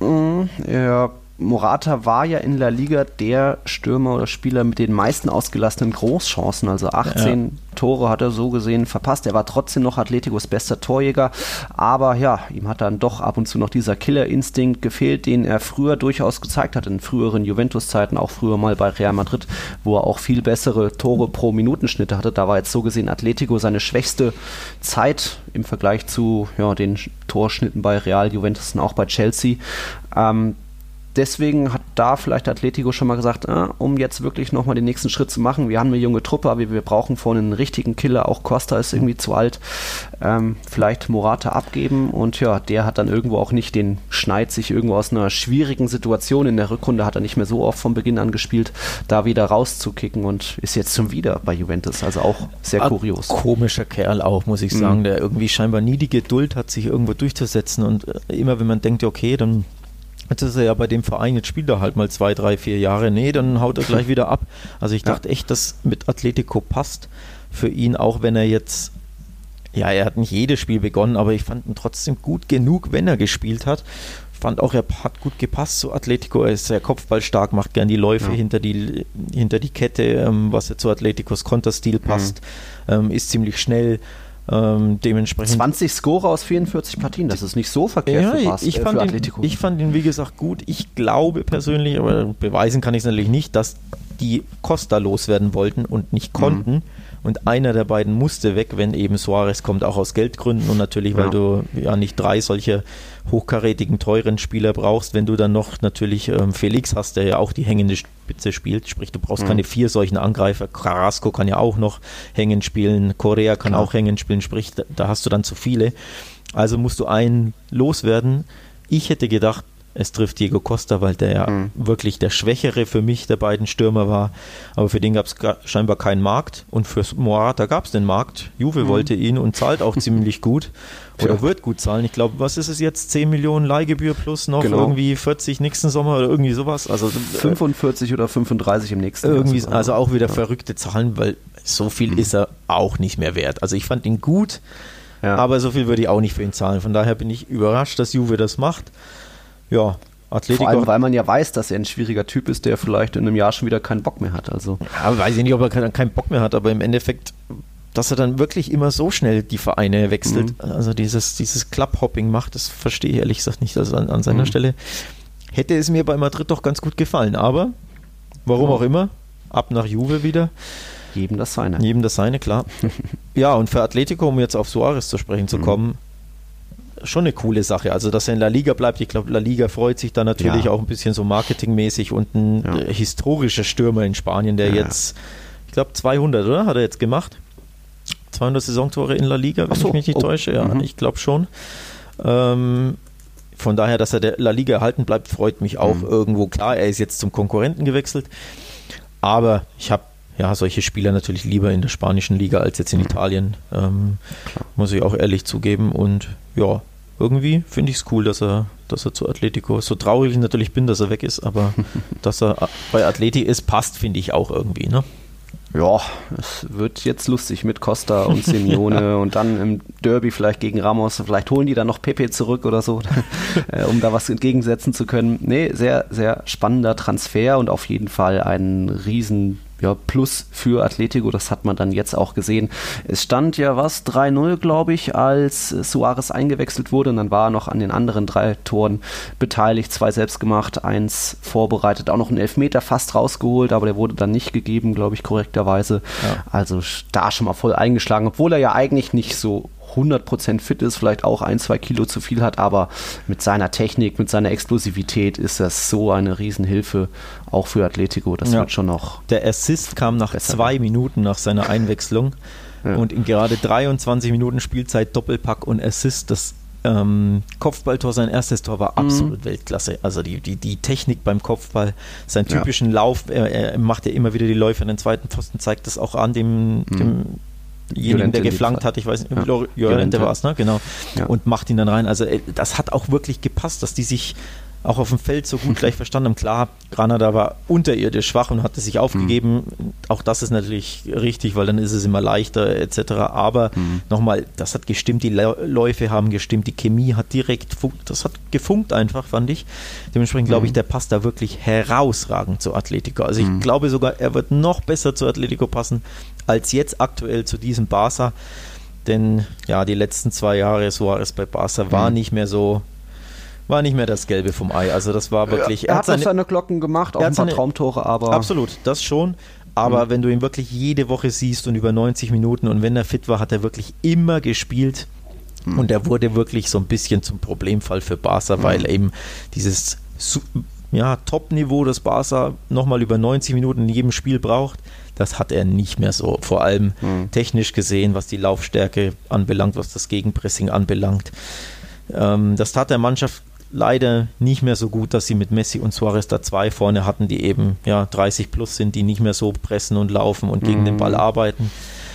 Mhm, ja, Morata war ja in La Liga der Stürmer oder Spieler mit den meisten ausgelassenen Großchancen. Also 18 ja. Tore hat er so gesehen verpasst. Er war trotzdem noch Atleticos bester Torjäger. Aber ja, ihm hat dann doch ab und zu noch dieser Killerinstinkt gefehlt, den er früher durchaus gezeigt hat, in früheren Juventus-Zeiten, auch früher mal bei Real Madrid, wo er auch viel bessere Tore pro Minutenschnitte hatte. Da war jetzt so gesehen Atletico seine schwächste Zeit im Vergleich zu ja, den Torschnitten bei Real, Juventus und auch bei Chelsea. Ähm, deswegen hat da vielleicht Atletico schon mal gesagt, äh, um jetzt wirklich nochmal den nächsten Schritt zu machen, wir haben eine junge Truppe, aber wir brauchen vorne einen richtigen Killer, auch Costa ist irgendwie zu alt, ähm, vielleicht Morata abgeben und ja, der hat dann irgendwo auch nicht den Schneid, sich irgendwo aus einer schwierigen Situation in der Rückrunde hat er nicht mehr so oft von Beginn an gespielt, da wieder rauszukicken und ist jetzt schon wieder bei Juventus, also auch sehr Ach, kurios. Komischer Kerl auch, muss ich sagen, mhm. der irgendwie scheinbar nie die Geduld hat, sich irgendwo durchzusetzen und äh, immer wenn man denkt, okay, dann Jetzt ist er ja bei dem Verein, jetzt spielt er halt mal zwei, drei, vier Jahre. Nee, dann haut er gleich wieder ab. Also ich dachte ja. echt, dass mit Atletico passt für ihn, auch wenn er jetzt, ja, er hat nicht jedes Spiel begonnen, aber ich fand ihn trotzdem gut genug, wenn er gespielt hat. Fand auch, er hat gut gepasst zu Atletico. Er ist sehr kopfballstark, macht gern die Läufe ja. hinter, die, hinter die Kette, ähm, was ja zu Atleticos Konterstil passt. Mhm. Ist ziemlich schnell. Ähm, dementsprechend 20 Score aus 44 Partien, das ist nicht so verkehrt ja, für, Bas ich, äh, fand ihn, ich fand ihn, wie gesagt, gut. Ich glaube persönlich, aber beweisen kann ich es natürlich nicht, dass die Costa loswerden wollten und nicht mhm. konnten. Mhm. und einer der beiden musste weg, wenn eben Suarez kommt, auch aus Geldgründen und natürlich, weil ja. du ja nicht drei solche hochkarätigen, teuren Spieler brauchst, wenn du dann noch natürlich ähm, Felix hast, der ja auch die hängende Spitze spielt, sprich du brauchst mhm. keine vier solchen Angreifer, Carrasco kann ja auch noch hängen spielen, Korea kann Klar. auch hängen spielen, sprich da, da hast du dann zu viele. Also musst du einen loswerden. Ich hätte gedacht, es trifft Diego Costa, weil der ja mhm. wirklich der Schwächere für mich der beiden Stürmer war. Aber für den gab es scheinbar keinen Markt. Und für Morata gab es den Markt. Juve mhm. wollte ihn und zahlt auch ziemlich gut. Oder ja. wird gut zahlen. Ich glaube, was ist es jetzt? 10 Millionen Leihgebühr plus noch genau. irgendwie 40 nächsten Sommer oder irgendwie sowas. Also 45 äh, oder 35 im nächsten irgendwie, Jahr. Also auch wieder ja. verrückte Zahlen, weil so viel mhm. ist er auch nicht mehr wert. Also ich fand ihn gut. Ja. Aber so viel würde ich auch nicht für ihn zahlen. Von daher bin ich überrascht, dass Juve das macht ja, Atletico. Vor allem, weil man ja weiß, dass er ein schwieriger Typ ist, der vielleicht in einem Jahr schon wieder keinen Bock mehr hat. Also. Ja, weiß ich nicht, ob er keinen Bock mehr hat, aber im Endeffekt, dass er dann wirklich immer so schnell die Vereine wechselt, mhm. also dieses, dieses Clubhopping macht, das verstehe ich ehrlich gesagt nicht. Also an, an seiner mhm. Stelle hätte es mir bei Madrid doch ganz gut gefallen, aber warum auch immer, ab nach Juve wieder. Jedem das seine. Jedem das seine, klar. ja, und für Atletico, um jetzt auf Suarez zu sprechen zu mhm. kommen, schon eine coole Sache. Also, dass er in La Liga bleibt, ich glaube, La Liga freut sich da natürlich ja. auch ein bisschen so marketingmäßig und ein ja. Historischer Stürmer in Spanien, der ja. jetzt, ich glaube, 200, oder? Hat er jetzt gemacht? 200 Saisontore in La Liga, wenn so. ich mich nicht oh. täusche. Ja, mhm. ich glaube schon. Ähm, von daher, dass er der La Liga erhalten bleibt, freut mich auch mhm. irgendwo. Klar, er ist jetzt zum Konkurrenten gewechselt, aber ich habe ja, solche Spieler natürlich lieber in der spanischen Liga als jetzt in mhm. Italien. Ähm, muss ich auch ehrlich zugeben. Und ja, irgendwie finde ich es cool, dass er, dass er zu Atletico ist. So traurig ich natürlich bin, dass er weg ist, aber dass er bei Atleti ist, passt, finde ich auch irgendwie. Ne? Ja, es wird jetzt lustig mit Costa und Simeone ja. und dann im Derby vielleicht gegen Ramos. Vielleicht holen die dann noch Pepe zurück oder so, äh, um da was entgegensetzen zu können. Nee, sehr, sehr spannender Transfer und auf jeden Fall ein riesen ja, Plus für Atletico, das hat man dann jetzt auch gesehen. Es stand ja was, 3-0, glaube ich, als Suarez eingewechselt wurde und dann war er noch an den anderen drei Toren beteiligt, zwei selbst gemacht, eins vorbereitet, auch noch einen Elfmeter fast rausgeholt, aber der wurde dann nicht gegeben, glaube ich, korrekterweise. Ja. Also da schon mal voll eingeschlagen, obwohl er ja eigentlich nicht so 100% fit ist, vielleicht auch ein, zwei Kilo zu viel hat, aber mit seiner Technik, mit seiner Explosivität ist das so eine Riesenhilfe, auch für Atletico. Das ja. wird schon noch. Der Assist kam nach zwei werden. Minuten nach seiner Einwechslung ja. und in gerade 23 Minuten Spielzeit Doppelpack und Assist. Das ähm, Kopfballtor, sein erstes Tor war mhm. absolut mhm. Weltklasse. Also die, die, die Technik beim Kopfball, seinen typischen ja. Lauf, er, er, macht ja immer wieder die Läufe an den zweiten Pfosten, zeigt das auch an dem, mhm. dem denjenigen, der geflankt hat, ich weiß nicht, ja. Llorente war es, ne? Genau. Ja. Und macht ihn dann rein. Also äh, das hat auch wirklich gepasst, dass die sich auch auf dem Feld so gut gleich verstanden haben. Klar, Granada war unterirdisch schwach und hatte sich aufgegeben. Mhm. Auch das ist natürlich richtig, weil dann ist es immer leichter etc. Aber mhm. nochmal, das hat gestimmt, die Läufe haben gestimmt, die Chemie hat direkt, das hat gefunkt einfach, fand ich. Dementsprechend glaube ich, mhm. der passt da wirklich herausragend zu Atletico. Also ich mhm. glaube sogar, er wird noch besser zu Atletico passen als jetzt aktuell zu diesem Barca. Denn ja, die letzten zwei Jahre Suarez bei Barca war mhm. nicht mehr so war nicht mehr das Gelbe vom Ei. Also das war wirklich. Ja, er, er, hat seine, seine, Glocken gemacht, auch ein paar seine, Traumtore, aber. Absolut, das schon. Aber mhm. wenn du ihn wirklich jede Woche siehst und über 90 Minuten und wenn er fit war, hat er wirklich immer gespielt. Mhm. Und er wurde wirklich so ein bisschen zum Problemfall für Barca, mhm. weil eben dieses ja, Top-Niveau, das Barca nochmal über 90 Minuten in jedem Spiel braucht, das hat er nicht mehr so. Vor allem mhm. technisch gesehen, was die Laufstärke anbelangt, was das Gegenpressing anbelangt. Ähm, das tat der Mannschaft leider nicht mehr so gut, dass sie mit Messi und Suarez da zwei vorne hatten, die eben ja 30 plus sind, die nicht mehr so pressen und laufen und gegen mhm. den Ball arbeiten.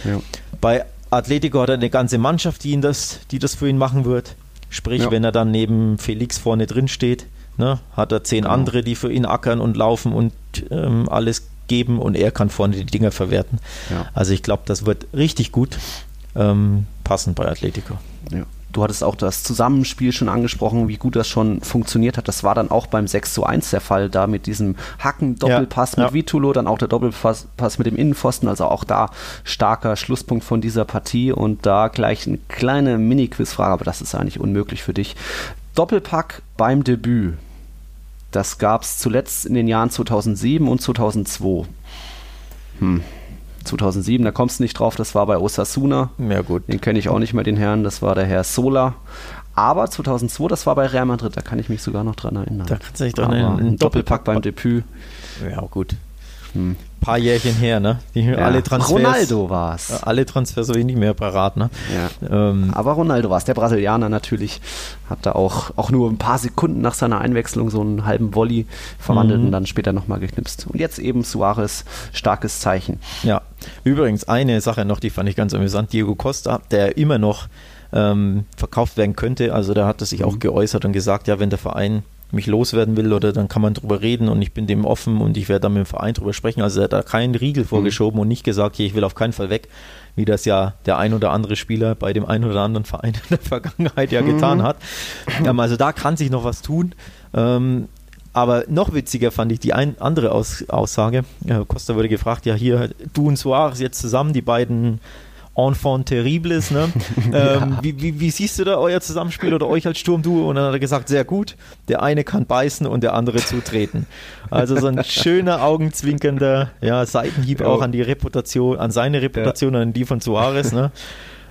Ja. Bei Atletico hat er eine ganze Mannschaft, die, ihn das, die das für ihn machen wird. Sprich, ja. wenn er dann neben Felix vorne drin steht, ne, hat er zehn genau. andere, die für ihn ackern und laufen und ähm, alles geben und er kann vorne die Dinger verwerten. Ja. Also ich glaube, das wird richtig gut ähm, passen bei Atletico. Ja. Du hattest auch das Zusammenspiel schon angesprochen, wie gut das schon funktioniert hat. Das war dann auch beim 6 zu 1 der Fall, da mit diesem Hacken-Doppelpass ja, mit ja. Vitulo, dann auch der Doppelpass Pass mit dem Innenpfosten, also auch da starker Schlusspunkt von dieser Partie und da gleich eine kleine Mini-Quizfrage, aber das ist eigentlich unmöglich für dich. Doppelpack beim Debüt. Das gab es zuletzt in den Jahren 2007 und 2002. Hm. 2007, da kommst du nicht drauf, das war bei Osasuna. Ja, gut. Den kenne ich auch nicht mehr, den Herrn, das war der Herr Sola. Aber 2002, das war bei Real Madrid, da kann ich mich sogar noch dran erinnern. Da kannst du dich dran erinnern. Ein Doppelpack beim Debüt. Ja, gut. Hm. Paar Jährchen her, ne? Die, Ja. Alle Transfers. Ronaldo war es. Alle Transfers so wenig mehr parat, ne? Ja. Ähm, Aber Ronaldo war es. Der Brasilianer natürlich hat da auch, auch nur ein paar Sekunden nach seiner Einwechslung so einen halben Volley verwandelt Mhm. und dann später nochmal geknipst. Und jetzt eben Suarez, starkes Zeichen. Ja, übrigens eine Sache noch, die fand ich ganz amüsant. Diego Costa, der immer noch ähm, verkauft werden könnte, also der hatte sich auch geäußert und gesagt, ja, wenn der Verein mich loswerden will oder dann kann man drüber reden und ich bin dem offen und ich werde dann mit dem Verein drüber sprechen. Also er hat da keinen Riegel vorgeschoben und nicht gesagt, hier, ich will auf keinen Fall weg, wie das ja der ein oder andere Spieler bei dem ein oder anderen Verein in der Vergangenheit ja getan hat. Ähm, also da kann sich noch was tun. Ähm, aber noch witziger fand ich die ein, andere Aus, Aussage. Äh, Costa wurde gefragt, ja hier, du und Suarez jetzt zusammen, die beiden Enfant terribles, ne? ähm, wie, wie, wie siehst du da euer Zusammenspiel oder euch als Sturmduo? Und dann hat er gesagt, sehr gut. Der eine kann beißen und der andere zutreten. Also so ein schöner, augenzwinkernder ja, Seitenhieb Ja. auch an die Reputation, an seine Reputation, an die von Suarez, ne?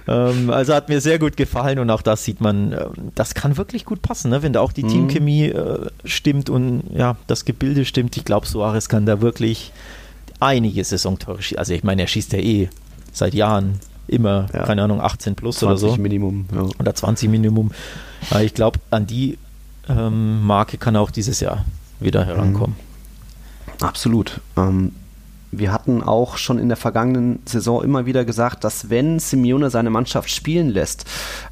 Ähm, also hat mir sehr gut gefallen und auch das sieht man, ähm, das kann wirklich gut passen, ne? wenn da auch die Mhm. Teamchemie äh, stimmt und ja, das Gebilde stimmt. Ich glaube, Suarez kann da wirklich einige Saisontore schießen. Also ich meine, er schießt ja eh seit Jahren immer, Ja. keine Ahnung, 18 plus oder 20 so. Minimum. Ja. Oder 20 Minimum. Aber ich glaube, an die ähm, Marke kann er auch dieses Jahr wieder herankommen. Absolut. Ähm, wir hatten auch schon in der vergangenen Saison immer wieder gesagt, dass wenn Simeone seine Mannschaft spielen lässt,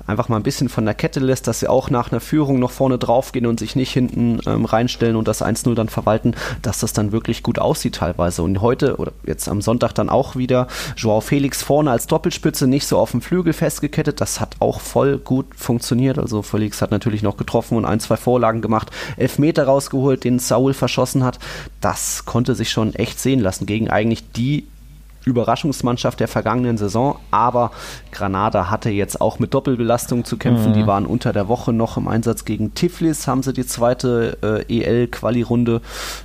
einfach mal ein bisschen von der Kette lässt, dass sie auch nach einer Führung noch vorne draufgehen und sich nicht hinten ähm, reinstellen und das 1-0 dann verwalten, dass das dann wirklich gut aussieht teilweise. Und heute oder jetzt am Sonntag dann auch wieder Joao Felix vorne als Doppelspitze, nicht so auf dem Flügel festgekettet. Das hat auch voll gut funktioniert. Also Felix hat natürlich noch getroffen und ein, zwei Vorlagen gemacht, Elfmeter rausgeholt, den Saul verschossen hat. Das konnte sich schon echt sehen lassen gegen eigentlich die Überraschungsmannschaft der vergangenen Saison, aber Granada hatte jetzt auch mit Doppelbelastung zu kämpfen. Die waren unter der Woche noch im Einsatz gegen Tiflis, haben sie die zweite äh, EL-Quali-Runde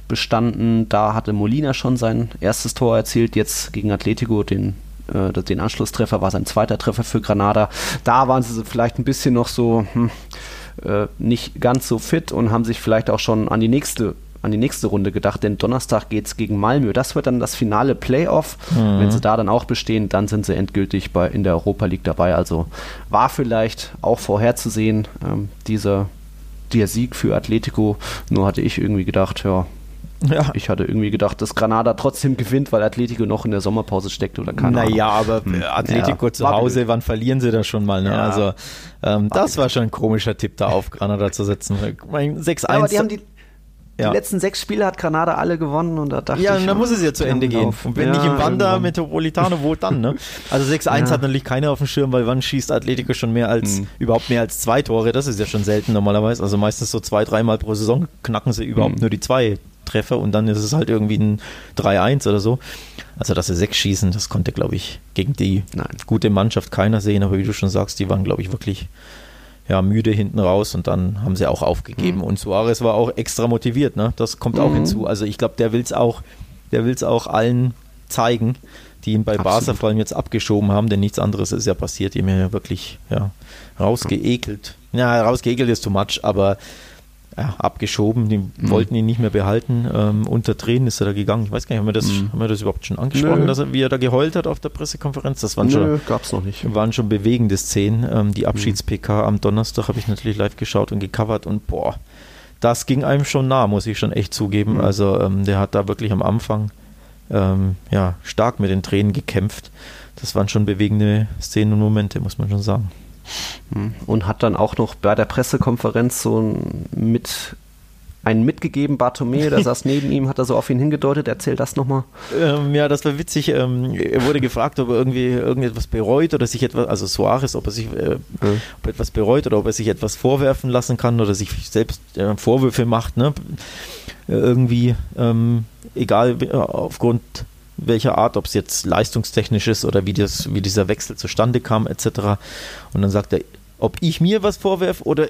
bestanden. Da hatte Molina schon sein erstes Tor erzielt, jetzt gegen Atletico den äh, den Anschlusstreffer war sein zweiter Treffer für Granada. Da waren sie vielleicht ein bisschen noch so hm, äh, nicht ganz so fit und haben sich vielleicht auch schon an die nächste an die nächste Runde gedacht, denn Donnerstag geht es gegen Malmö. Das wird dann das finale Playoff. Wenn sie da dann auch bestehen, dann sind sie endgültig bei, in der Europa League dabei. Also war vielleicht auch vorherzusehen, ähm, dieser der Sieg für Atletico. Nur hatte ich irgendwie gedacht, ja, Ja. ich hatte irgendwie gedacht, dass Granada trotzdem gewinnt, weil Atletico noch in der Sommerpause steckt oder keine. Naja, aber äh, Atletico Ja, zu war Hause, wann verlieren sie das schon mal? Ne? Ja. Also, ähm, das war schon ein komischer Tipp, da auf Granada zu setzen. Ich meine, 6-1. Ja, aber die haben die, Ja. die letzten sechs Spiele hat Granada alle gewonnen und da dachte ja, ich. und dann muss es ja zu Ende gehen. Und wenn Ja, nicht im Wanda. Metropolitano, wo dann, ne? Also 6-1 Ja. hat natürlich keiner auf dem Schirm, weil wann schießt Atletico schon mehr als, Mhm. überhaupt mehr als zwei Tore? Das ist ja schon selten normalerweise. Also meistens so zwei, dreimal pro Saison knacken sie überhaupt Mhm. nur die zwei Treffer und dann ist es halt irgendwie ein 3-1 oder so. Also, dass sie sechs schießen, das konnte, glaube ich, gegen die Nein. gute Mannschaft keiner sehen. Aber wie du schon sagst, die waren, glaube ich, wirklich ja, müde hinten raus und dann haben sie auch aufgegeben. Und Suarez war auch extra motiviert, ne? Das kommt auch Mhm. hinzu. Also ich glaube, der will es auch, der will es auch allen zeigen, die ihn bei Barca Absolut. vor allem jetzt abgeschoben haben, denn nichts anderes ist ja passiert. Die ihn ja wirklich ja, rausgeekelt. Ja, rausgeekelt ist too much, aber ja, abgeschoben. Die Mhm. wollten ihn nicht mehr behalten. Ähm, unter Tränen ist er da gegangen. Ich weiß gar nicht, haben wir das, Mhm. haben wir das überhaupt schon angesprochen, Nö. dass er, wie er da geheult hat auf der Pressekonferenz? Das waren schon Nö, gab's noch nicht. waren schon bewegende Szenen. Ähm, Mhm. die Abschieds-PK am Donnerstag habe ich natürlich live geschaut und gecovert und boah, das ging einem schon nah, muss ich schon echt zugeben. Mhm. Also ähm, der hat da wirklich am Anfang ähm, ja, stark mit den Tränen gekämpft. Das waren schon bewegende Szenen und Momente, muss man schon sagen. Mhm. Und hat dann auch noch bei der Pressekonferenz so ein mit einen mitgegeben, Bartomeu, der saß neben ihm, hat er so auf ihn hingedeutet, erzähl das nochmal. Ähm, ja, das war witzig. Ähm, er wurde gefragt, ob er irgendwie irgendetwas bereut oder sich etwas, also Suarez, ob er sich äh, ob er etwas bereut oder ob er sich etwas vorwerfen lassen kann oder sich selbst äh, Vorwürfe macht, ne? Irgendwie, ähm, egal äh, aufgrund welcher Art, ob es jetzt leistungstechnisch ist oder wie, das, wie dieser Wechsel zustande kam, etc. Und dann sagt er, ob ich mir was vorwerfe oder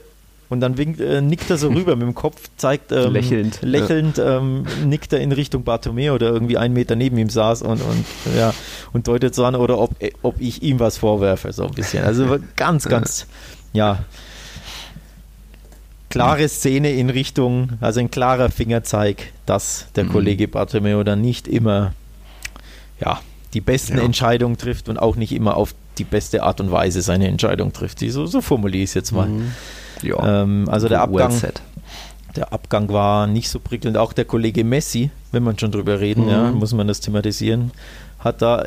und dann winkt, äh, nickt er so rüber mit dem Kopf, zeigt ähm, lächelnd, lächelnd ähm, nickt er in Richtung Bartomeo, der irgendwie einen Meter neben ihm saß und, und ja und deutet so an, oder ob, äh, ob ich ihm was vorwerfe, so ein bisschen. Also ganz, ganz, ja, klare Szene in Richtung, also ein klarer Fingerzeig, dass der mhm. Kollege Bartomeo dann nicht immer, ja, die besten ja. Entscheidungen trifft und auch nicht immer auf die beste Art und Weise seine Entscheidung trifft. So, so formuliere ich es jetzt mal. Mhm. Ja. Ähm, also der Abgang, well der Abgang war nicht so prickelnd. Auch der Kollege Messi, wenn man schon drüber reden, mhm. ja, muss man das thematisieren, hat da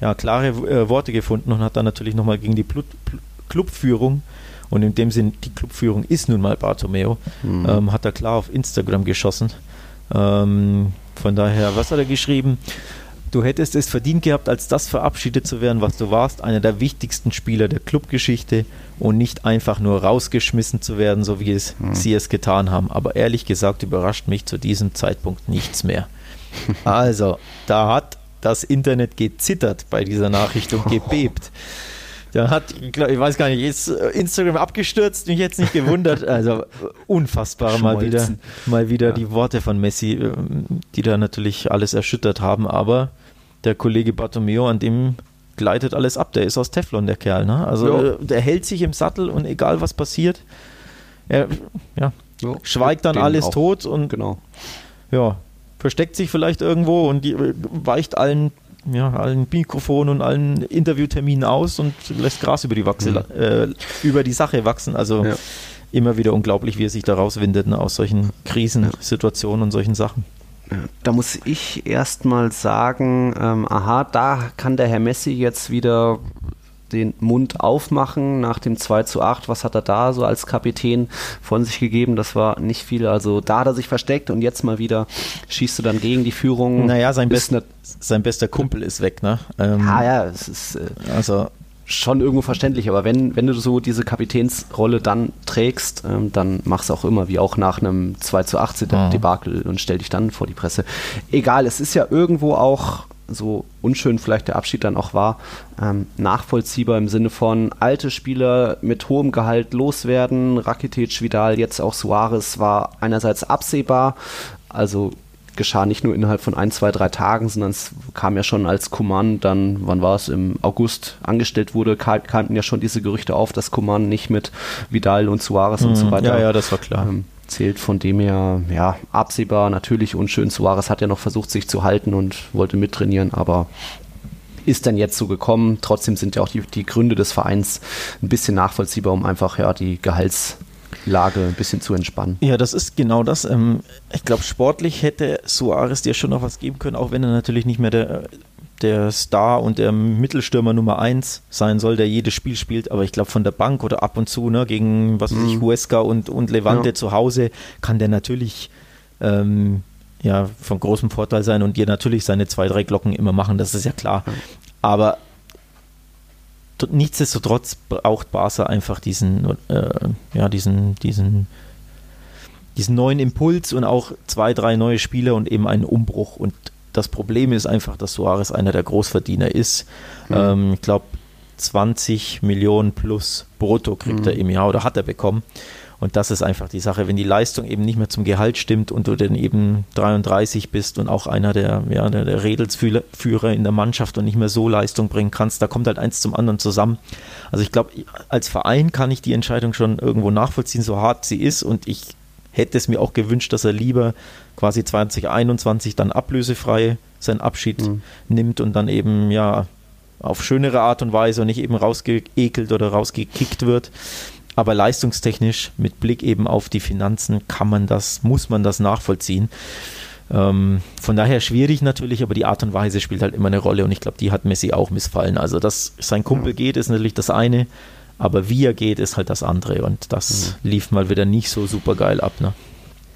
ja, klare äh, Worte gefunden und hat dann natürlich nochmal gegen die Blut, Clubführung und in dem Sinn, die Clubführung ist nun mal Bartomeo, mhm. ähm, hat er klar auf Instagram geschossen. Ähm, von daher, was hat er geschrieben? Du hättest es verdient gehabt, als das verabschiedet zu werden, was du warst, einer der wichtigsten Spieler der Clubgeschichte und nicht einfach nur rausgeschmissen zu werden, so wie es mhm. sie es getan haben. Aber ehrlich gesagt überrascht mich zu diesem Zeitpunkt nichts mehr. also, da hat das Internet gezittert bei dieser Nachricht und gebebt. Da hat, ich weiß gar nicht, ist Instagram abgestürzt, mich jetzt nicht gewundert. Also unfassbar mal wieder, mal wieder ja. die Worte von Messi, ähm, die da natürlich alles erschüttert haben. Aber der Kollege Bartomeo, an dem gleitet alles ab. Der ist aus Teflon, der Kerl. Ne? Also jo. Äh, der hält sich im Sattel und egal was passiert, er ja, jo. schweigt dann Den alles auch. tot und genau. ja, versteckt sich vielleicht irgendwo und die, äh, weicht allen, ja, allen Mikrofonen und allen Interviewterminen aus und lässt Gras über die, Wachse, mhm. äh, über die Sache wachsen. Also ja. immer wieder unglaublich, wie er sich da rauswindet ne, aus solchen Krisensituationen und solchen Sachen. Da muss ich erstmal sagen, ähm, aha, da kann der Herr Messi jetzt wieder den Mund aufmachen nach dem 2 zu 8. Was hat er da so als Kapitän von sich gegeben? Das war nicht viel. Also da hat er sich versteckt und jetzt mal wieder schießt du dann gegen die Führung. Naja, sein, best, sein bester Kumpel ist weg, ne? Ähm, ah ja, es ist. Äh, also schon irgendwo verständlich, aber wenn, wenn du so diese Kapitänsrolle dann trägst, ähm, dann machst du auch immer, wie auch nach einem 2 zu 18 mhm. Debakel und stell dich dann vor die Presse. Egal, es ist ja irgendwo auch so unschön vielleicht der Abschied dann auch war, ähm, nachvollziehbar im Sinne von alte Spieler mit hohem Gehalt loswerden, Rakitic, Vidal, jetzt auch Suarez war einerseits absehbar, also geschah nicht nur innerhalb von ein, zwei, drei Tagen, sondern es kam ja schon als Kuman dann, wann war es, im August angestellt wurde, kamten ja schon diese Gerüchte auf, dass Kuman nicht mit Vidal und Suarez mhm. und so mhm. weiter ja, ja, das war klar. Ähm, zählt. Von dem her, ja, absehbar, natürlich unschön. Suarez hat ja noch versucht, sich zu halten und wollte mittrainieren, aber ist dann jetzt so gekommen. Trotzdem sind ja auch die, die Gründe des Vereins ein bisschen nachvollziehbar, um einfach ja die Gehalts Lage ein bisschen zu entspannen. Ja, das ist genau das. Ähm, ich glaube, sportlich hätte Suarez dir schon noch was geben können, auch wenn er natürlich nicht mehr der, der Star und der Mittelstürmer Nummer 1 sein soll, der jedes Spiel spielt. Aber ich glaube, von der Bank oder ab und zu ne, gegen was weiß ich, mhm. Huesca und, und Levante ja. zu Hause kann der natürlich ähm, ja, von großem Vorteil sein und dir natürlich seine zwei, drei Glocken immer machen, das ist ja klar. Aber nichtsdestotrotz braucht Barca einfach diesen, äh, ja, diesen, diesen, diesen neuen Impuls und auch zwei, drei neue Spieler und eben einen Umbruch. Und das Problem ist einfach, dass Suarez einer der Großverdiener ist. Mhm. Ähm, ich glaube, 20 Millionen plus brutto kriegt mhm. er im Jahr oder hat er bekommen. Und das ist einfach die Sache, wenn die Leistung eben nicht mehr zum Gehalt stimmt und du dann eben 33 bist und auch einer der, ja, der, der Redelsführer in der Mannschaft und nicht mehr so Leistung bringen kannst, da kommt halt eins zum anderen zusammen. Also ich glaube, als Verein kann ich die Entscheidung schon irgendwo nachvollziehen, so hart sie ist und ich hätte es mir auch gewünscht, dass er lieber quasi 2021 dann ablösefrei seinen Abschied mhm. nimmt und dann eben ja auf schönere Art und Weise und nicht eben rausgeekelt oder rausgekickt wird. Aber leistungstechnisch mit Blick eben auf die Finanzen kann man das, muss man das nachvollziehen. Ähm, von daher schwierig natürlich, aber die Art und Weise spielt halt immer eine Rolle und ich glaube, die hat Messi auch missfallen. Also, dass sein Kumpel geht, ist natürlich das eine, aber wie er geht, ist halt das andere und das mhm. lief mal wieder nicht so super geil ab. Ne?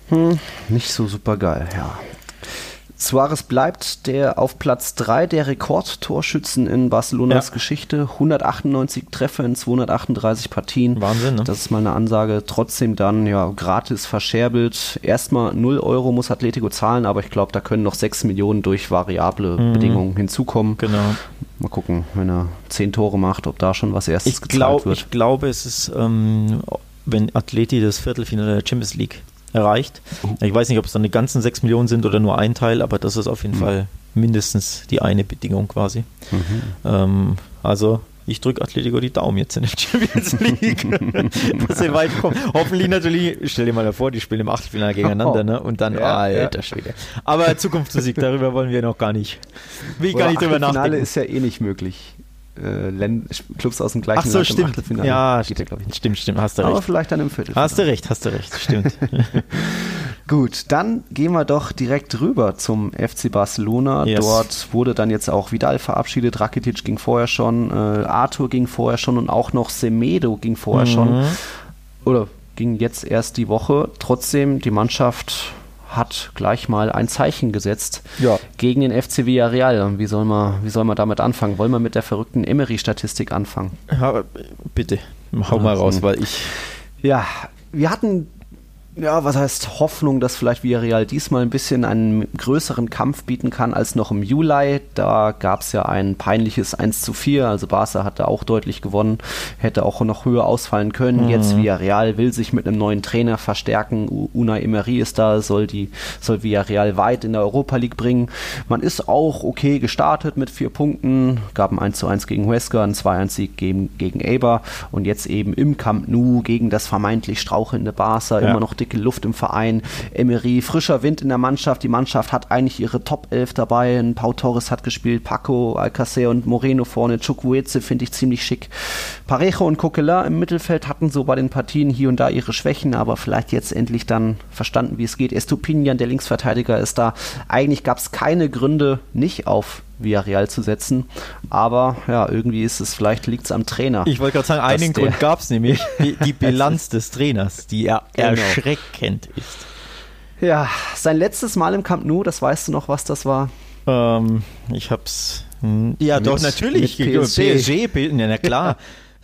Hm, nicht so super geil, ja. Suarez bleibt der auf Platz 3 der Rekordtorschützen in Barcelonas ja. Geschichte. 198 Treffer in 238 Partien. Wahnsinn, ne? Das ist mal eine Ansage. Trotzdem dann ja gratis verscherbelt. Erstmal 0 Euro muss Atletico zahlen, aber ich glaube, da können noch 6 Millionen durch variable mhm. Bedingungen hinzukommen. Genau. Mal gucken, wenn er 10 Tore macht, ob da schon was erstes ich gezahlt glaub, wird. Ich glaube, es ist ähm, wenn Atleti das Viertelfinale der Champions League erreicht. Ich weiß nicht, ob es dann die ganzen 6 Millionen sind oder nur ein Teil, aber das ist auf jeden mhm. Fall mindestens die eine Bedingung quasi. Mhm. Ähm, also ich drücke Atletico die Daumen jetzt in der Champions League, dass sie weit kommen. Hoffentlich natürlich, stell dir mal vor, die spielen im Achtelfinale gegeneinander, ne? Und dann, ja, alter ja. Schwede. Aber Zukunftsmusik, darüber wollen wir noch gar nicht. Will ich gar nicht drüber nachdenken. Finale ist ja eh nicht möglich. Äh, Clubs aus dem gleichen Ach so, Land stimmt. Ja, geht ja, ich nicht. Stimmt, stimmt, hast du recht. Aber vielleicht dann im Viertelfinale. Hast du recht, hast du recht, stimmt. Gut, dann gehen wir doch direkt rüber zum FC Barcelona. Yes. Dort wurde dann jetzt auch Vidal verabschiedet, Rakitic ging vorher schon, äh, Arthur ging vorher schon und auch noch Semedo ging vorher mhm. schon. Oder ging jetzt erst die Woche. Trotzdem, die Mannschaft hat gleich mal ein Zeichen gesetzt ja. gegen den FC Villarreal. Wie soll, man, wie soll man damit anfangen? Wollen wir mit der verrückten Emery-Statistik anfangen? Ja, bitte, hau mal raus, weil ich. Ja, wir hatten ja, was heißt Hoffnung, dass vielleicht Villarreal diesmal ein bisschen einen größeren Kampf bieten kann als noch im Juli. Da gab es ja ein peinliches 1 zu 4, also Barca hatte auch deutlich gewonnen, hätte auch noch höher ausfallen können. Mhm. Jetzt Villarreal will sich mit einem neuen Trainer verstärken. Una Emery ist da, soll, die, soll Villarreal weit in der Europa League bringen. Man ist auch okay gestartet mit vier Punkten, gab ein 1 zu 1 gegen Huesca, ein 2-1-Sieg gegen, gegen Eber und jetzt eben im Camp Nou gegen das vermeintlich strauchelnde Barca ja. immer noch dicke Luft im Verein. Emery, frischer Wind in der Mannschaft. Die Mannschaft hat eigentlich ihre Top 11 dabei. Ein Pau Torres hat gespielt, Paco, Alcacer und Moreno vorne. Chukwueze finde ich ziemlich schick. Parejo und Coquelin im Mittelfeld hatten so bei den Partien hier und da ihre Schwächen, aber vielleicht jetzt endlich dann verstanden, wie es geht. Estupinian, der Linksverteidiger, ist da. Eigentlich gab es keine Gründe, nicht auf Villarreal zu setzen. Aber ja, irgendwie ist es, vielleicht liegt es am Trainer. Ich wollte gerade sagen, einen Grund gab es nämlich, die, die Bilanz des Trainers, die er genau. erschreckend ist. Ja, sein letztes Mal im Camp Nou, das weißt du noch, was das war? Ähm, ich hab's. Ja, mit, doch, natürlich. PSG. PSG, na klar.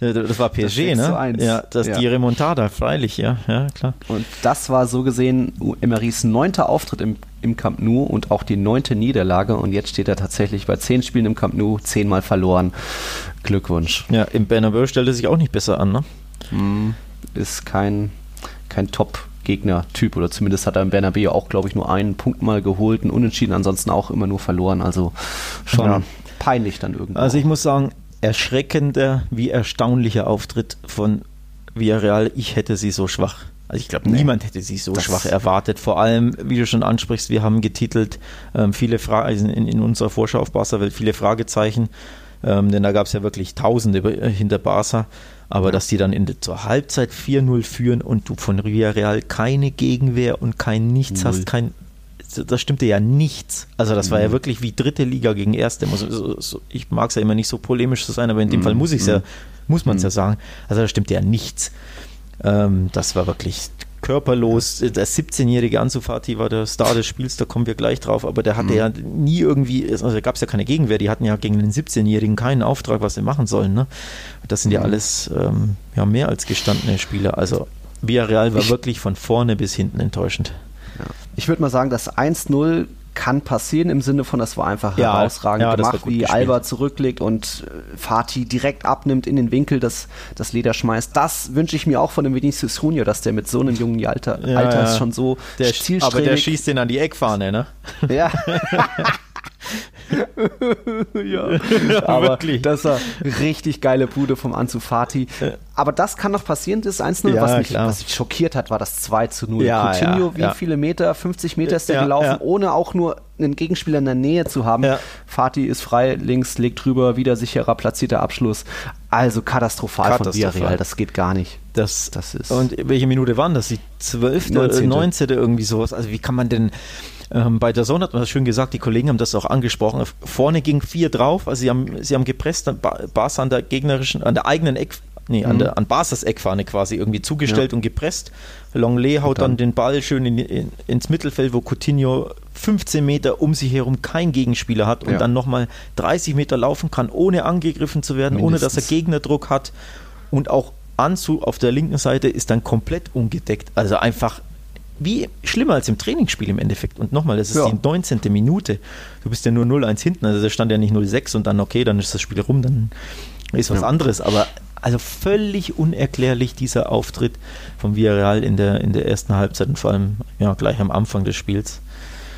Das war PSG, das ne? Ja, das ja. die Remontada, freilich, ja, ja, klar. Und das war so gesehen Emerys neunter Auftritt im, im Camp Nou und auch die neunte Niederlage. Und jetzt steht er tatsächlich bei zehn Spielen im Camp Nou, zehnmal verloren. Glückwunsch. Ja, im Bernabeu stellt er sich auch nicht besser an, ne? Hm, ist kein, kein Top- Gegner-Typ oder zumindest hat er im Bernabeu auch, glaube ich, nur einen Punkt mal geholt, einen Unentschieden, ansonsten auch immer nur verloren. Also schon ja. peinlich dann irgendwie. Also ich muss sagen, erschreckender wie erstaunlicher Auftritt von Villarreal. Ich hätte sie so schwach. Also ich glaube, nee, niemand hätte sie so schwach erwartet. Vor allem, wie du schon ansprichst, wir haben getitelt ähm, viele Fragen also in, in, unserer Vorschau auf Barca-Welt viele Fragezeichen, ähm, denn da gab es ja wirklich Tausende äh, hinter Barca. Aber dass die dann in zur Halbzeit 4-0 führen und du von Villarreal keine Gegenwehr und kein Nichts Null. hast, kein da stimmte ja nichts. Also das war ja mhm. wirklich wie dritte Liga gegen erste. Ich mag es ja immer nicht so polemisch zu sein, aber in dem mhm. Fall muss ich ja, mhm. muss man es ja sagen. Also da stimmte ja nichts. Ähm, das war wirklich körperlos. Der 17-jährige Anzufati war der Star des Spiels, da kommen wir gleich drauf, aber der hatte mhm. ja nie irgendwie, also da gab es ja keine Gegenwehr, die hatten ja gegen den 17-jährigen keinen Auftrag, was sie machen sollen. Ne? Das sind ja alles ähm, ja, mehr als gestandene Spieler. Also Villarreal war ich wirklich von vorne bis hinten enttäuschend. Ich würde mal sagen, das 1-0 kann passieren im Sinne von, das war einfach ja, herausragend ja, gemacht, wie gespielt. Alba zurücklegt und äh, Fatih direkt abnimmt in den Winkel, das, das Leder schmeißt. Das wünsche ich mir auch von dem Vinicius Junior, dass der mit so einem jungen Alter, ja, Alter ist schon so der, zielstrebig. Aber der schießt den an die Eckfahne, ne? Ja. ja, aber wirklich. das war richtig geile Bude vom Anzufati. Aber das kann noch passieren, das 1-0. Ja, was, mich, was mich schockiert hat, war das 2 0. Ja, Coutinho, ja, wie ja. viele Meter? 50 Meter ist der gelaufen, ohne auch nur einen Gegenspieler in der Nähe zu haben. Fati ist frei, links, legt drüber, wieder sicherer, platzierter Abschluss. Also katastrophal, katastrophal. von Villarreal, das geht gar nicht. Das, das ist. Und welche Minute waren das? Die 12. 19. 19. irgendwie sowas. Also wie kann man denn ähm, bei der Zone hat man das schön gesagt, die Kollegen haben das auch angesprochen. Vorne ging vier drauf, also sie haben, sie haben gepresst, Barca an der gegnerischen, an der eigenen Eck, nee, mhm. an, der, an Barca's Eckfahne quasi irgendwie zugestellt ja. und gepresst. Longley haut dann, dann, den Ball schön in, in, ins Mittelfeld, wo Coutinho 15 Meter um sich herum kein Gegenspieler hat und ja. dann nochmal 30 Meter laufen kann, ohne angegriffen zu werden, Mindestens. ohne dass er Gegnerdruck hat und auch Anzu auf der linken Seite ist dann komplett ungedeckt. Also einfach wie schlimmer als im Trainingsspiel im Endeffekt. Und nochmal, das ist ja. die 19. Minute. Du bist ja nur 0-1 hinten, also da stand ja nicht 0-6 und dann okay, dann ist das Spiel rum, dann ist was ja. anderes. Aber Also völlig unerklärlich dieser Auftritt von Villarreal in der, in der ersten Halbzeit und vor allem ja, gleich am Anfang des Spiels.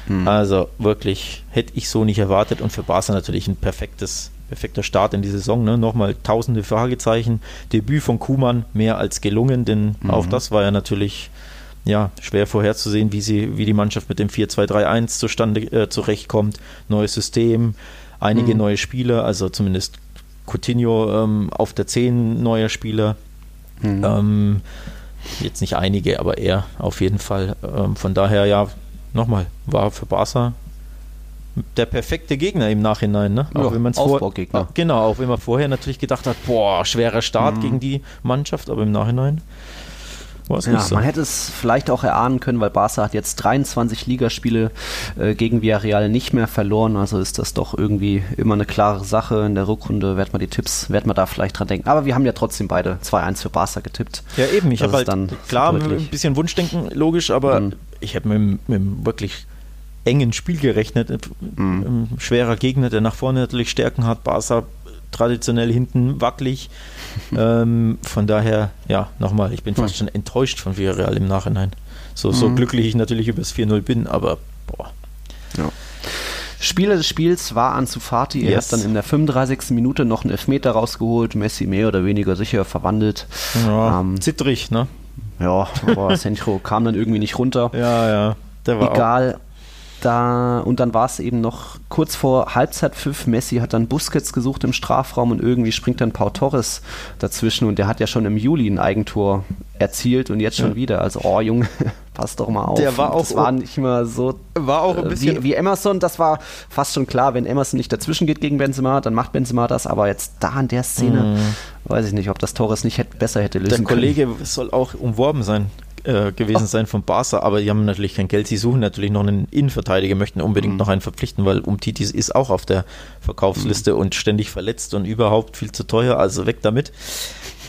Mhm. Also wirklich hätte ich so nicht erwartet und für Barca natürlich ein perfektes, perfekter Start in die Saison. Ne? Nochmal tausende Fragezeichen. Debüt von Kuhmann mehr als gelungen, denn mhm. auch das war ja natürlich ja, schwer vorherzusehen, wie, sie, wie die Mannschaft mit dem 4-2-3-1 zustande äh, zurechtkommt. Neues System, einige mhm. neue Spieler, also zumindest Coutinho ähm, auf der 10 neuer Spieler. Mhm. Ähm, jetzt nicht einige, aber er auf jeden Fall. Ähm, von daher, ja, nochmal, war für Barca der perfekte Gegner im Nachhinein, ne? Auch ja, wenn man vor, genau, auch wenn man vorher natürlich gedacht hat, boah, schwerer Start mhm. gegen die Mannschaft, aber im Nachhinein ja, so. man hätte es vielleicht auch erahnen können, weil Barca hat jetzt 23 Ligaspiele äh, gegen Villarreal nicht mehr verloren. Also ist das doch irgendwie immer eine klare Sache. In der Rückrunde wird man die Tipps, wird man da vielleicht dran denken. Aber wir haben ja trotzdem beide 2-1 für Barca getippt. Ja, eben. Ich habe halt dann klar ein bisschen Wunschdenken, logisch, aber mhm. ich habe mit, mit einem wirklich engen Spiel gerechnet. Mhm. Ein schwerer Gegner, der nach vorne natürlich Stärken hat. Barca traditionell hinten wackelig. ähm, von daher, ja, nochmal, ich bin fast schon enttäuscht von Villarreal im Nachhinein. So, so mhm. glücklich ich natürlich über das 4-0 bin, aber boah. Ja. Spieler des Spiels war Ansu Fati. Er yes. hat dann in der 35. Minute noch einen Elfmeter rausgeholt. Messi mehr oder weniger sicher verwandelt. Ja, ähm, zittrig, ne? Ja, aber Sencho kam dann irgendwie nicht runter. Ja, ja. Der war Egal. Da, und dann war es eben noch kurz vor Halbzeitpfiff. Messi hat dann Busquets gesucht im Strafraum und irgendwie springt dann Pau Torres dazwischen und der hat ja schon im Juli ein Eigentor erzielt und jetzt schon ja. wieder. Also, oh Junge, pass doch mal auf. Der war auch, das war nicht mehr so. War auch ein bisschen. Wie, wie, Emerson, das war fast schon klar, wenn Emerson nicht dazwischen geht gegen Benzema, dann macht Benzema das. Aber jetzt da in der Szene, mm. weiß ich nicht, ob das Torres nicht hätte, besser hätte lösen können. Der Kollege soll auch umworben sein äh, gewesen oh. sein von Barca, aber die haben natürlich kein Geld. Sie suchen natürlich noch einen Innenverteidiger, möchten unbedingt mhm. noch einen verpflichten, weil Umtitis ist auch auf der Verkaufsliste mhm. und ständig verletzt und überhaupt viel zu teuer, also weg damit.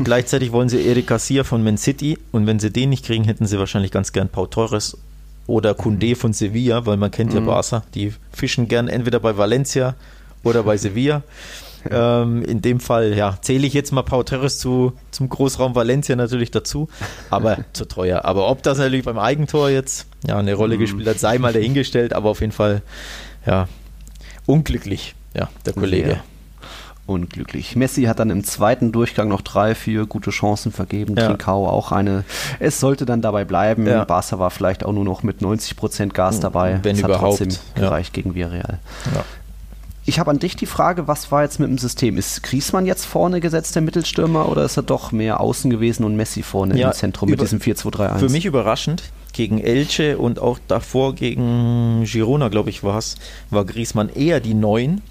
Gleichzeitig wollen sie Eric Garcia von Man City und wenn sie den nicht kriegen, hätten sie wahrscheinlich ganz gern Pau Torres oder Kunde mhm. von Sevilla, weil man kennt ja mhm. Barca, die fischen gern entweder bei Valencia oder bei Sevilla. Ähm, in dem Fall, ja, zähle ich jetzt mal Pau Torres zu, zum Großraum Valencia natürlich dazu, aber zu teuer. Aber ob das natürlich beim Eigentor jetzt ja, eine Rolle mhm. gespielt hat, sei mal dahingestellt, aber auf jeden Fall, ja, unglücklich, ja, der Kollege. Sehr unglücklich. Messi hat dann im zweiten Durchgang noch drei, vier gute Chancen vergeben. Ja. Trinkau auch eine. Es sollte dann dabei bleiben. Ja. Barca war vielleicht auch nur noch mit 90 Prozent Gas dabei. Wenn es überhaupt. hat trotzdem gereicht gegen Villarreal. Ja. Ich habe an dich die Frage, was war jetzt mit dem System? Ist Griesmann jetzt vorne gesetzt, der Mittelstürmer, oder ist er doch mehr außen gewesen und Messi vorne ja, im Zentrum mit diesem 4-2-3-1? Für mich überraschend. Gegen Elche und auch davor gegen Girona, glaube ich, war es, war Griesmann eher die Neun.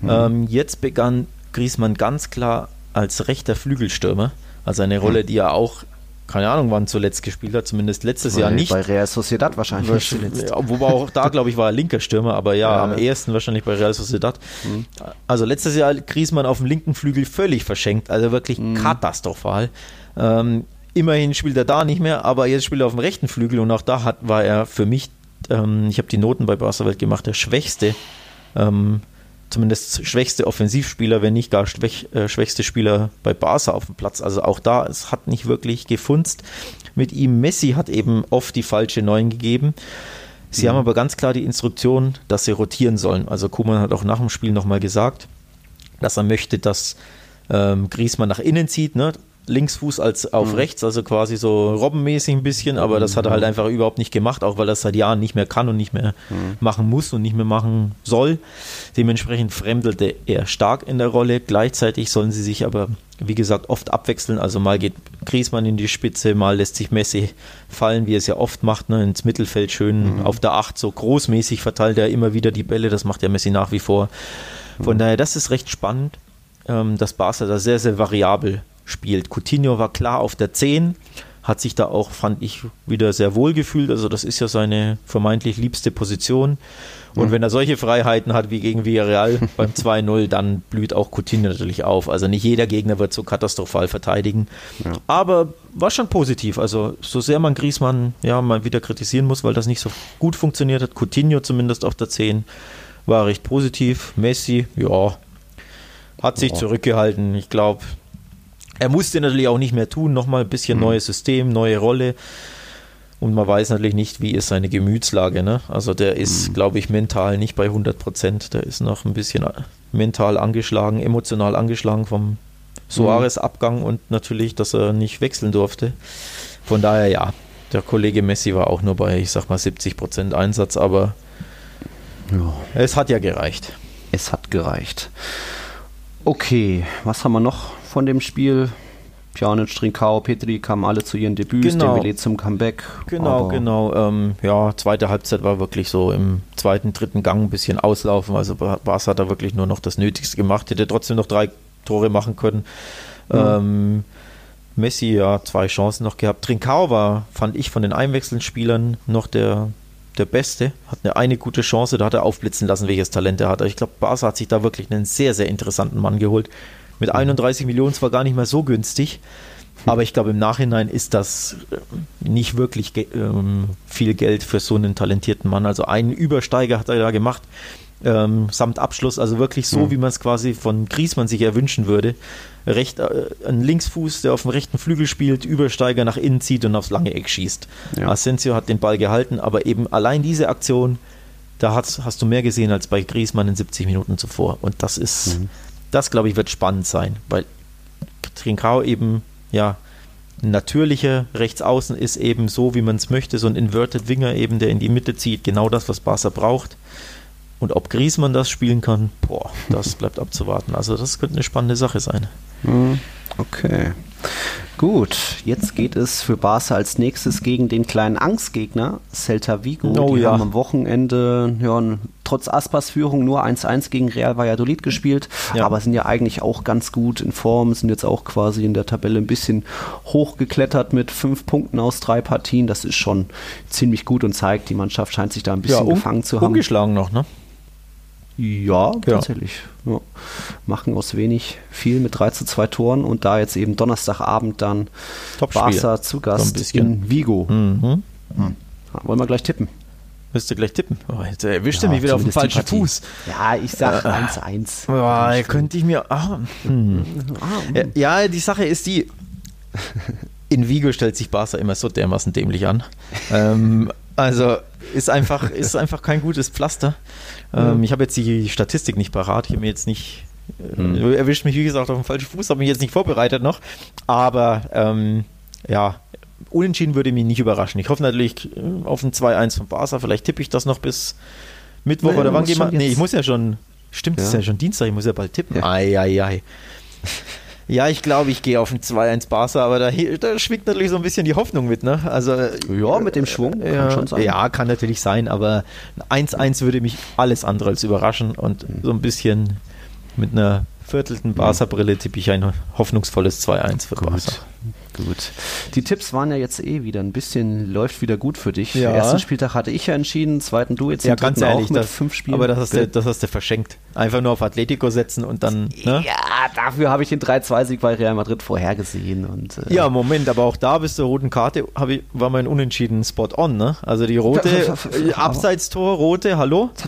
Mhm. Ähm, jetzt begann Griesmann ganz klar als rechter Flügelstürmer. Also eine Rolle, mhm. die er auch keine Ahnung, wann zuletzt gespielt hat, zumindest letztes Jahr nicht. Bei Real Sociedad wahrscheinlich zuletzt. Ja, wobei auch da, glaube ich, war er linker Stürmer, aber ja, ja am ehesten wahrscheinlich bei Real Sociedad. Mhm. Also letztes Jahr Griezmann auf dem linken Flügel völlig verschenkt, also wirklich mhm. katastrophal. Ähm, immerhin spielt er da nicht mehr, aber jetzt spielt er auf dem rechten Flügel und auch da hat, war er für mich, ähm, ich habe die Noten bei Barca Welt gemacht, der schwächste ähm, zumindest schwächste Offensivspieler, wenn nicht gar schwäch, äh, schwächste Spieler bei Barca auf dem Platz. Also auch da, es hat nicht wirklich gefunzt mit ihm. Messi hat eben oft die falsche Neun gegeben. Sie mhm. haben aber ganz klar die Instruktion, dass sie rotieren sollen. Also Kuman hat auch nach dem Spiel nochmal gesagt, dass er möchte, dass ähm, Griezmann nach innen zieht, ne? Linksfuß als auf mhm. rechts, also quasi so robbenmäßig ein bisschen, aber das hat er halt mhm. einfach überhaupt nicht gemacht, auch weil er es seit Jahren nicht mehr kann und nicht mehr mhm. machen muss und nicht mehr machen soll. Dementsprechend fremdelte er stark in der Rolle. Gleichzeitig sollen sie sich aber, wie gesagt, oft abwechseln. Also mal geht Griesmann in die Spitze, mal lässt sich Messi fallen, wie er es ja oft macht, ne, ins Mittelfeld schön mhm. auf der Acht, so großmäßig verteilt er immer wieder die Bälle. Das macht ja Messi nach wie vor. Von mhm. daher, das ist recht spannend, ähm, dass Barca da sehr, sehr variabel spielt. Coutinho war klar auf der 10, hat sich da auch, fand ich, wieder sehr wohl gefühlt. Also das ist ja seine vermeintlich liebste Position. Und ja. wenn er solche Freiheiten hat wie gegen Villarreal beim 2-0, dann blüht auch Coutinho natürlich auf. Also nicht jeder Gegner wird so katastrophal verteidigen. Ja. Aber war schon positiv. Also so sehr man Griesmann ja mal wieder kritisieren muss, weil das nicht so gut funktioniert hat, Coutinho zumindest auf der 10 war recht positiv. Messi, ja, hat sich ja. zurückgehalten. Ich glaube, Er musste natürlich auch nicht mehr tun, nochmal ein bisschen mhm. neues System, neue Rolle. Und man weiß natürlich nicht, wie ist seine Gemütslage. Ne? Also der ist, mhm. glaube ich, mental nicht bei 100 Prozent. Der ist noch ein bisschen mental angeschlagen, emotional angeschlagen vom Soares-Abgang und natürlich, dass er nicht wechseln durfte. Von daher ja, der Kollege Messi war auch nur bei, ich sag mal, 70 Prozent Einsatz, aber ja. es hat ja gereicht. Es hat gereicht. Okay, was haben wir noch von dem Spiel? Pjanic, Trinkau, Petri kamen alle zu ihren Debüts, genau. Dembele zum Comeback. Genau, genau. Ähm, ja, zweite Halbzeit war wirklich so im zweiten, dritten Gang ein bisschen auslaufen. Also Barca hat da wirklich nur noch das Nötigste gemacht, hätte trotzdem noch drei Tore machen können. Mhm. Ähm, Messi ja zwei Chancen noch gehabt. Trinkau war, fand ich, von den Einwechselspielern noch der, der Beste. Hat eine, eine gute Chance, da hat er aufblitzen lassen, welches Talent er hat. Ich glaube, Barca hat sich da wirklich einen sehr, sehr interessanten Mann geholt mit 31 Millionen zwar gar nicht mehr so günstig, aber ich glaube, im Nachhinein ist das äh, nicht wirklich ähm, viel Geld für so einen talentierten Mann. Also einen Übersteiger hat er da gemacht, ähm, samt Abschluss, also wirklich so, mhm. wie man es quasi von Griesmann sich erwünschen würde. Recht, äh, ein Linksfuß, der auf dem rechten Flügel spielt, Übersteiger nach innen zieht und aufs lange Eck schießt. Ja. Asensio hat den Ball gehalten, aber eben allein diese Aktion, da hast, hast du mehr gesehen als bei Griesmann in 70 Minuten zuvor. Und das ist, mhm das, glaube ich, wird spannend sein, weil Trincao eben, ja, ein natürlicher Rechtsaußen ist eben so, wie man es möchte, so ein Inverted Winger eben, der in die Mitte zieht, genau das, was Barca braucht. Und ob Griezmann das spielen kann, boah, das bleibt abzuwarten. Also das könnte eine spannende Sache sein. Hm, okay. Gut, jetzt geht es für Barca als nächstes gegen den kleinen Angstgegner Celta Vigo. Oh, die ja. haben am Wochenende ja, trotz Aspas Führung nur 1-1 gegen Real Valladolid gespielt, ja. aber sind ja eigentlich auch ganz gut in Form, sind jetzt auch quasi in der Tabelle ein bisschen hochgeklettert mit fünf Punkten aus drei Partien. Das ist schon ziemlich gut und zeigt, die Mannschaft scheint sich da ein bisschen ja, um, gefangen zu haben. Ungeschlagen noch, ne? Ja, tatsächlich. Ja. Machen aus wenig viel mit 3 zu 2 Toren und da jetzt eben Donnerstagabend dann Barca zu Gast so in Vigo. Mhm. Hm. Wollen wir gleich tippen? Müsste gleich tippen. Oh, jetzt erwischt ja, er mich wieder auf dem falschen Fuß. Ja, ich sag 1-1. Äh, könnte ich mir. Ah, hm. Hm. ja, die Sache ist die. In Vigo stellt sich Barca immer so dermaßen dämlich an. ähm, also ist einfach, ist einfach kein gutes Pflaster. Ähm, ich habe jetzt die Statistik nicht parat. Ich habe mir jetzt nicht. Äh, mhm. Erwischt mich, wie gesagt, auf dem falschen Fuß, habe mich jetzt nicht vorbereitet noch. Aber ähm, ja, unentschieden würde mich nicht überraschen. Ich hoffe natürlich äh, auf ein 2-1 von Barca. Vielleicht tippe ich das noch bis Mittwoch nee, oder wann gehen wir? Nee, ich muss ja schon. Stimmt, es ja. ist ja schon Dienstag, ich muss ja bald tippen. Ja. Ei, ei, ei. Ja, ich glaube, ich gehe auf ein 2-1 Barca, aber da, da, schwingt natürlich so ein bisschen die Hoffnung mit, ne? Also, ja, mit dem Schwung äh, kann schon sein. Ja, kann natürlich sein, aber 1-1 würde mich alles andere als überraschen und so ein bisschen mit einer viertelten Barca-Brille tippe ich ein hoffnungsvolles 2-1 für. Barca. Gut. Die Tipps waren ja jetzt eh wieder ein bisschen, läuft wieder gut für dich. Ja. Ersten Spieltag hatte ich ja entschieden, zweiten du jetzt ja, ganz ehrlich, auch mit das, fünf Spielen. Aber das hast, du, das hast du verschenkt. Einfach nur auf Atletico setzen und dann. Ne? Ja, dafür habe ich den 3-2-Sieg bei Real Madrid vorhergesehen. Und, äh ja, Moment, aber auch da bis zur roten Karte ich, war mein unentschieden Spot on, ne? Also die rote, Abseitstor, rote, hallo?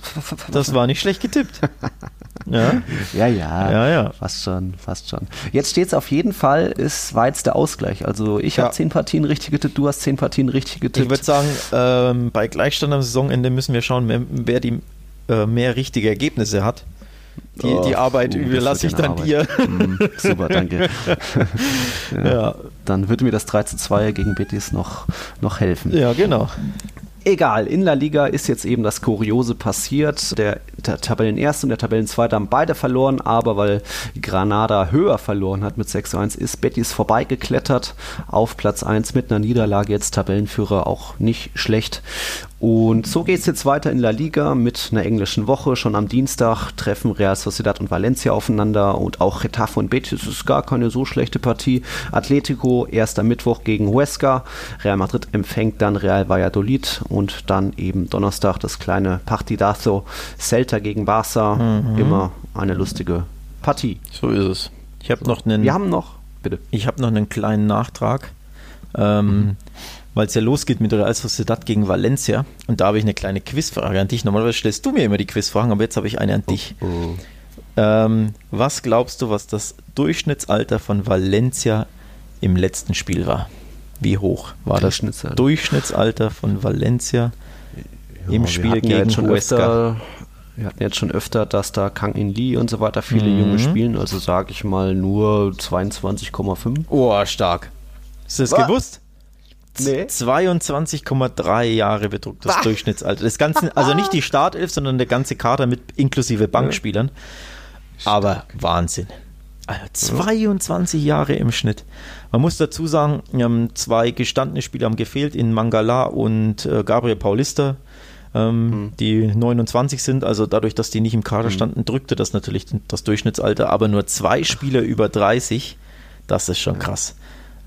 Das war nicht schlecht getippt. Ja, ja, ja, ja, ja. fast schon, fast schon. Jetzt steht es auf jeden Fall, ist war jetzt der Ausgleich. Also ich ja. habe zehn Partien richtig getippt, du hast zehn Partien richtig getippt. Ich würde sagen, ähm, bei Gleichstand am Saisonende müssen wir schauen, wer, wer die äh, mehr richtige Ergebnisse hat. Die, oh, die Arbeit uh, überlasse ich dann Arbeit. dir. Mm, super, danke. ja, ja. Dann würde mir das 3 zu 2 gegen Betis noch, noch helfen. Ja, genau. Egal, in La Liga ist jetzt eben das Kuriose passiert. Der, der Tabellenerste und der Tabellenzweite haben beide verloren, aber weil Granada höher verloren hat mit 6 1, ist Betis vorbeigeklettert auf Platz 1 mit einer Niederlage. Jetzt Tabellenführer auch nicht schlecht. Und so geht es jetzt weiter in La Liga mit einer englischen Woche. Schon am Dienstag treffen Real Sociedad und Valencia aufeinander und auch Getafe und Betis ist gar keine so schlechte Partie. Atletico erst am Mittwoch gegen Huesca. Real Madrid empfängt dann Real Valladolid und dann eben Donnerstag das kleine Partidazo Celta gegen Barca. Mhm. Immer eine lustige Partie. So ist es. Ich habe noch einen. Wir haben noch, bitte. Ich habe noch einen kleinen Nachtrag. Ähm, mhm weil es ja losgeht mit Real Sociedad gegen Valencia. Und da habe ich eine kleine Quizfrage an dich. Normalerweise stellst du mir immer die Quizfragen, aber jetzt habe ich eine an dich. Oh, oh. Ähm, was glaubst du, was das Durchschnittsalter von Valencia im letzten Spiel war? Wie hoch war das Durchschnittsalter. Von Valencia im wir Spiel ja gegen schon Huesca? wir hatten jetzt schon öfter, dass da Kang In Lee und so weiter viele Mhm. Junge spielen, also sage ich mal nur 22,5. Oh, stark. Hast du das Was? gewusst? Nee. 22,3 Jahre bedruckt das Durchschnittsalter. Das ganze, also nicht die Startelf, sondern der ganze Kader mit inklusive Bankspielern. Aber Wahnsinn. Also 22 Jahre im Schnitt. Man muss dazu sagen, ähm, zwei gestandene Spieler haben gefehlt in Mangala und äh, Gabriel Paulista, ähm, die 29 sind. Also dadurch, dass die nicht im Kader standen, drückte das natürlich das Durchschnittsalter. Aber nur zwei Spieler über 30, das ist schon krass.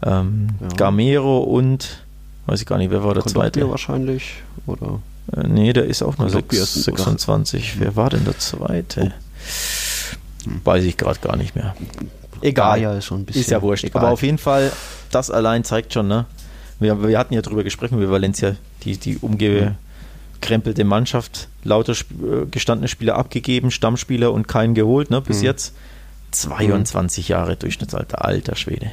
Ähm, Ja. Gamero und, weiß ich gar nicht, wer war der Kondogbia zweite? wahrscheinlich, oder? Äh, nee, der ist auch nur Kondogbia sechs- ist ein- 26. Wer war denn der zweite? Hm. Weiß ich gerade gar nicht mehr. Egal. Gaia ist schon ein bisschen Ist ja wurscht. egal. Aber auf jeden Fall, das allein zeigt schon, ne? Wir, wir hatten ja drüber gesprochen, über Valencia, die, die umgekrempelte Mannschaft, lauter äh, gestandene Spieler abgegeben, Stammspieler und keinen geholt, ne? Bis Mhm. jetzt. 22 Jahre Durchschnittsalter, alter Schwede.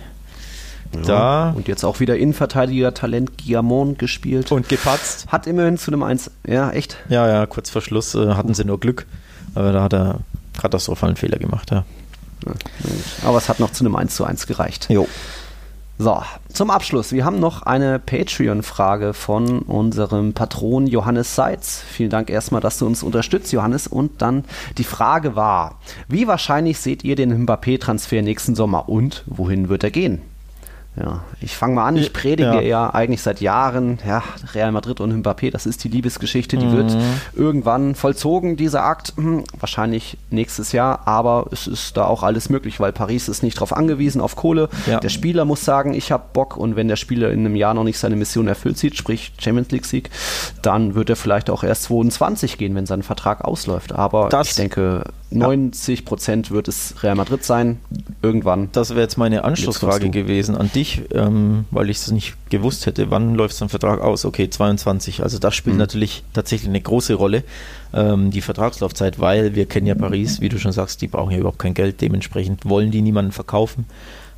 Ja. Da Und jetzt auch wieder Innenverteidiger-Talent Guillamon gespielt. und gepatzt. hat immerhin zu einem 1. Ja, echt? Ja, ja, kurz vor Schluss äh, hatten sie nur Glück. Aber da hat er katastrophalen Fehler gemacht, ja. Gut. Aber es hat noch zu einem 1 zu 1 gereicht. Jo. So, zum Abschluss. Wir haben noch eine Patreon-Frage von unserem Patron Johannes Seitz. Vielen Dank erstmal, dass du uns unterstützt, Johannes. Und dann die Frage war, wie wahrscheinlich seht ihr den Mbappé-Transfer nächsten Sommer und wohin wird er gehen? Ja, ich fange mal an. Ich predige Ja. ja. eigentlich seit Jahren, ja, Real Madrid und Mbappé, das ist die Liebesgeschichte, die wird irgendwann vollzogen, dieser Akt. Hm, wahrscheinlich nächstes Jahr, aber es ist da auch alles möglich, weil Paris ist nicht darauf angewiesen, auf Kohle. Ja. Der Spieler muss sagen, ich habe Bock und wenn der Spieler in einem Jahr noch nicht seine Mission erfüllt sieht, sprich Champions League Sieg, dann wird er vielleicht auch erst 22 gehen, wenn sein Vertrag ausläuft. Aber Das- ich denke, 90 Prozent wird es Real Madrid sein, irgendwann. Das wäre jetzt meine Anschlussfrage Jetzt gewesen an dich, ähm, weil ich es nicht gewusst hätte. Wann läuft sein Vertrag aus? Okay, 22. Also das Mhm. spielt natürlich tatsächlich eine große Rolle, ähm, die Vertragslaufzeit, weil wir kennen ja Paris, wie du schon sagst, die brauchen ja überhaupt kein Geld. Dementsprechend wollen die niemanden verkaufen.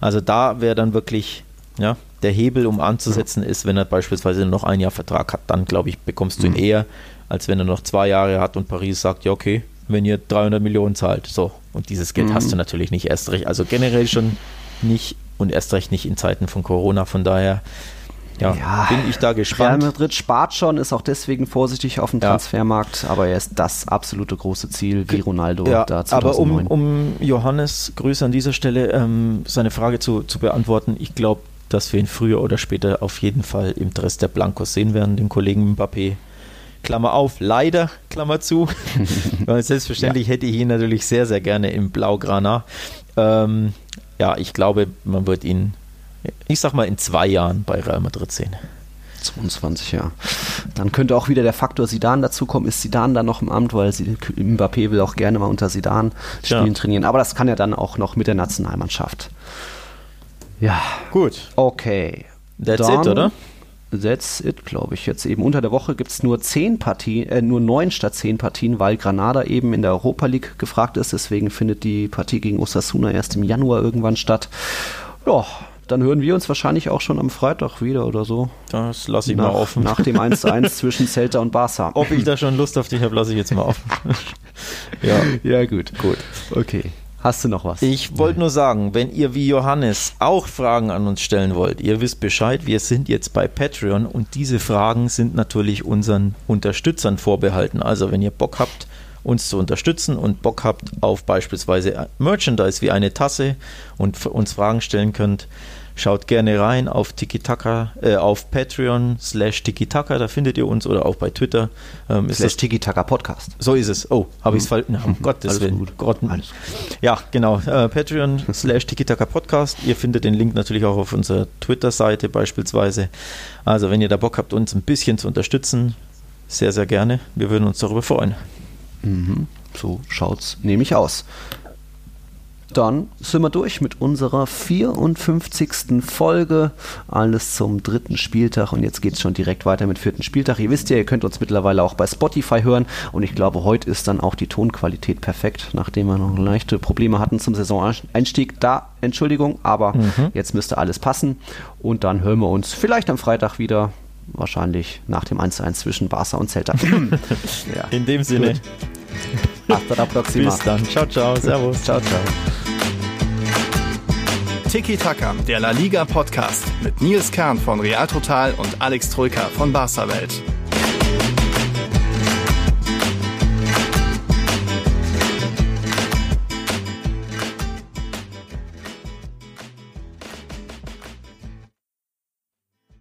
Also da wäre dann wirklich ja, der Hebel, um anzusetzen, ist, wenn er beispielsweise noch ein Jahr Vertrag hat, dann glaube ich, bekommst du ihn Mhm. eher, als wenn er noch zwei Jahre hat und Paris sagt, ja okay, wenn ihr 300 Millionen zahlt, so. Und dieses Geld Mhm. hast du natürlich nicht erst recht. Also generell schon nicht und erst recht nicht in Zeiten von Corona. Von daher ja, Ja, bin ich da Real gespannt. Madrid spart schon, ist auch deswegen vorsichtig auf dem Ja. Transfermarkt, aber er ist das absolute große Ziel, wie Ronaldo Ja, da aber um, 2009. um Johannes Grüße an dieser Stelle ähm, seine Frage zu, zu beantworten, ich glaube, dass wir ihn früher oder später auf jeden Fall im Dress der Blancos sehen werden, den Kollegen Mbappé. Klammer auf, leider, Klammer zu. Selbstverständlich hätte ich ihn natürlich sehr, sehr gerne im Blaugrana. Ähm, ja, ich glaube, man wird ihn, ich sag mal, in zwei Jahren bei Real Madrid sehen. 22, ja. Dann könnte auch wieder der Faktor Sidan dazukommen. Ist Sidan dann noch im Amt, weil Mbappé will auch gerne mal unter Sidan spielen, Ja. trainieren. Aber das kann er dann auch noch mit der Nationalmannschaft. Ja, Gut. okay. That's Dann- it, oder? That's it, glaube ich. Jetzt eben unter der Woche gibt es nur zehn Partien, äh, nur neun statt zehn Partien, weil Granada eben in der Europa League gefragt ist. Deswegen findet die Partie gegen Osasuna erst im Januar irgendwann statt. Ja, dann hören wir uns wahrscheinlich auch schon am Freitag wieder oder so. Das lasse ich mal Nach, offen. nach dem 1-1 zwischen Celta und Barca. Ob ich da schon Lust auf dich habe, lasse ich jetzt mal offen. ja. Ja, gut. Gut. Okay. Hast du noch was? Ich wollte nur sagen, wenn ihr wie Johannes auch Fragen an uns stellen wollt, ihr wisst Bescheid, wir sind jetzt bei Patreon und diese Fragen sind natürlich unseren Unterstützern vorbehalten. Also wenn ihr Bock habt, uns zu unterstützen und Bock habt auf beispielsweise Merchandise wie eine Tasse und uns Fragen stellen könnt, schaut gerne rein auf Tiki-Taka, äh, auf Patreon slash Tiki-Taka, da findet ihr uns oder auch bei Twitter. Ähm, ist Slash das Tiki Taka Podcast. so ist es. Oh, habe ich es falsch? Um Gottes Willen. gut. Gott. Alles Ja, genau. Äh, Patreon slash Tikitaka Podcast. Ihr findet den Link natürlich auch auf unserer Twitter-Seite beispielsweise. Also, wenn ihr da Bock habt, uns ein bisschen zu unterstützen, sehr, sehr gerne. Wir würden uns darüber freuen. Mhm. So schaut's nämlich aus. Dann sind wir durch mit unserer 54. Folge. Alles zum dritten Spieltag und jetzt geht es schon direkt weiter mit vierten Spieltag. Ihr wisst ja, ihr könnt uns mittlerweile auch bei Spotify hören und ich glaube, heute ist dann auch die Tonqualität perfekt, nachdem wir noch leichte Probleme hatten zum Saisoneinstieg. Da Entschuldigung, aber mhm. jetzt müsste alles passen und dann hören wir uns vielleicht am Freitag wieder wahrscheinlich nach dem 1-1 zwischen Barca und Celta. ja. In dem Sinne. Gut. Hasta la próxima. Bis dann. Ciao, ciao. Servus. Ciao, ciao. Tiki Taka, der La Liga Podcast mit Nils Kern von Real Total und Alex Troika von Barca Welt.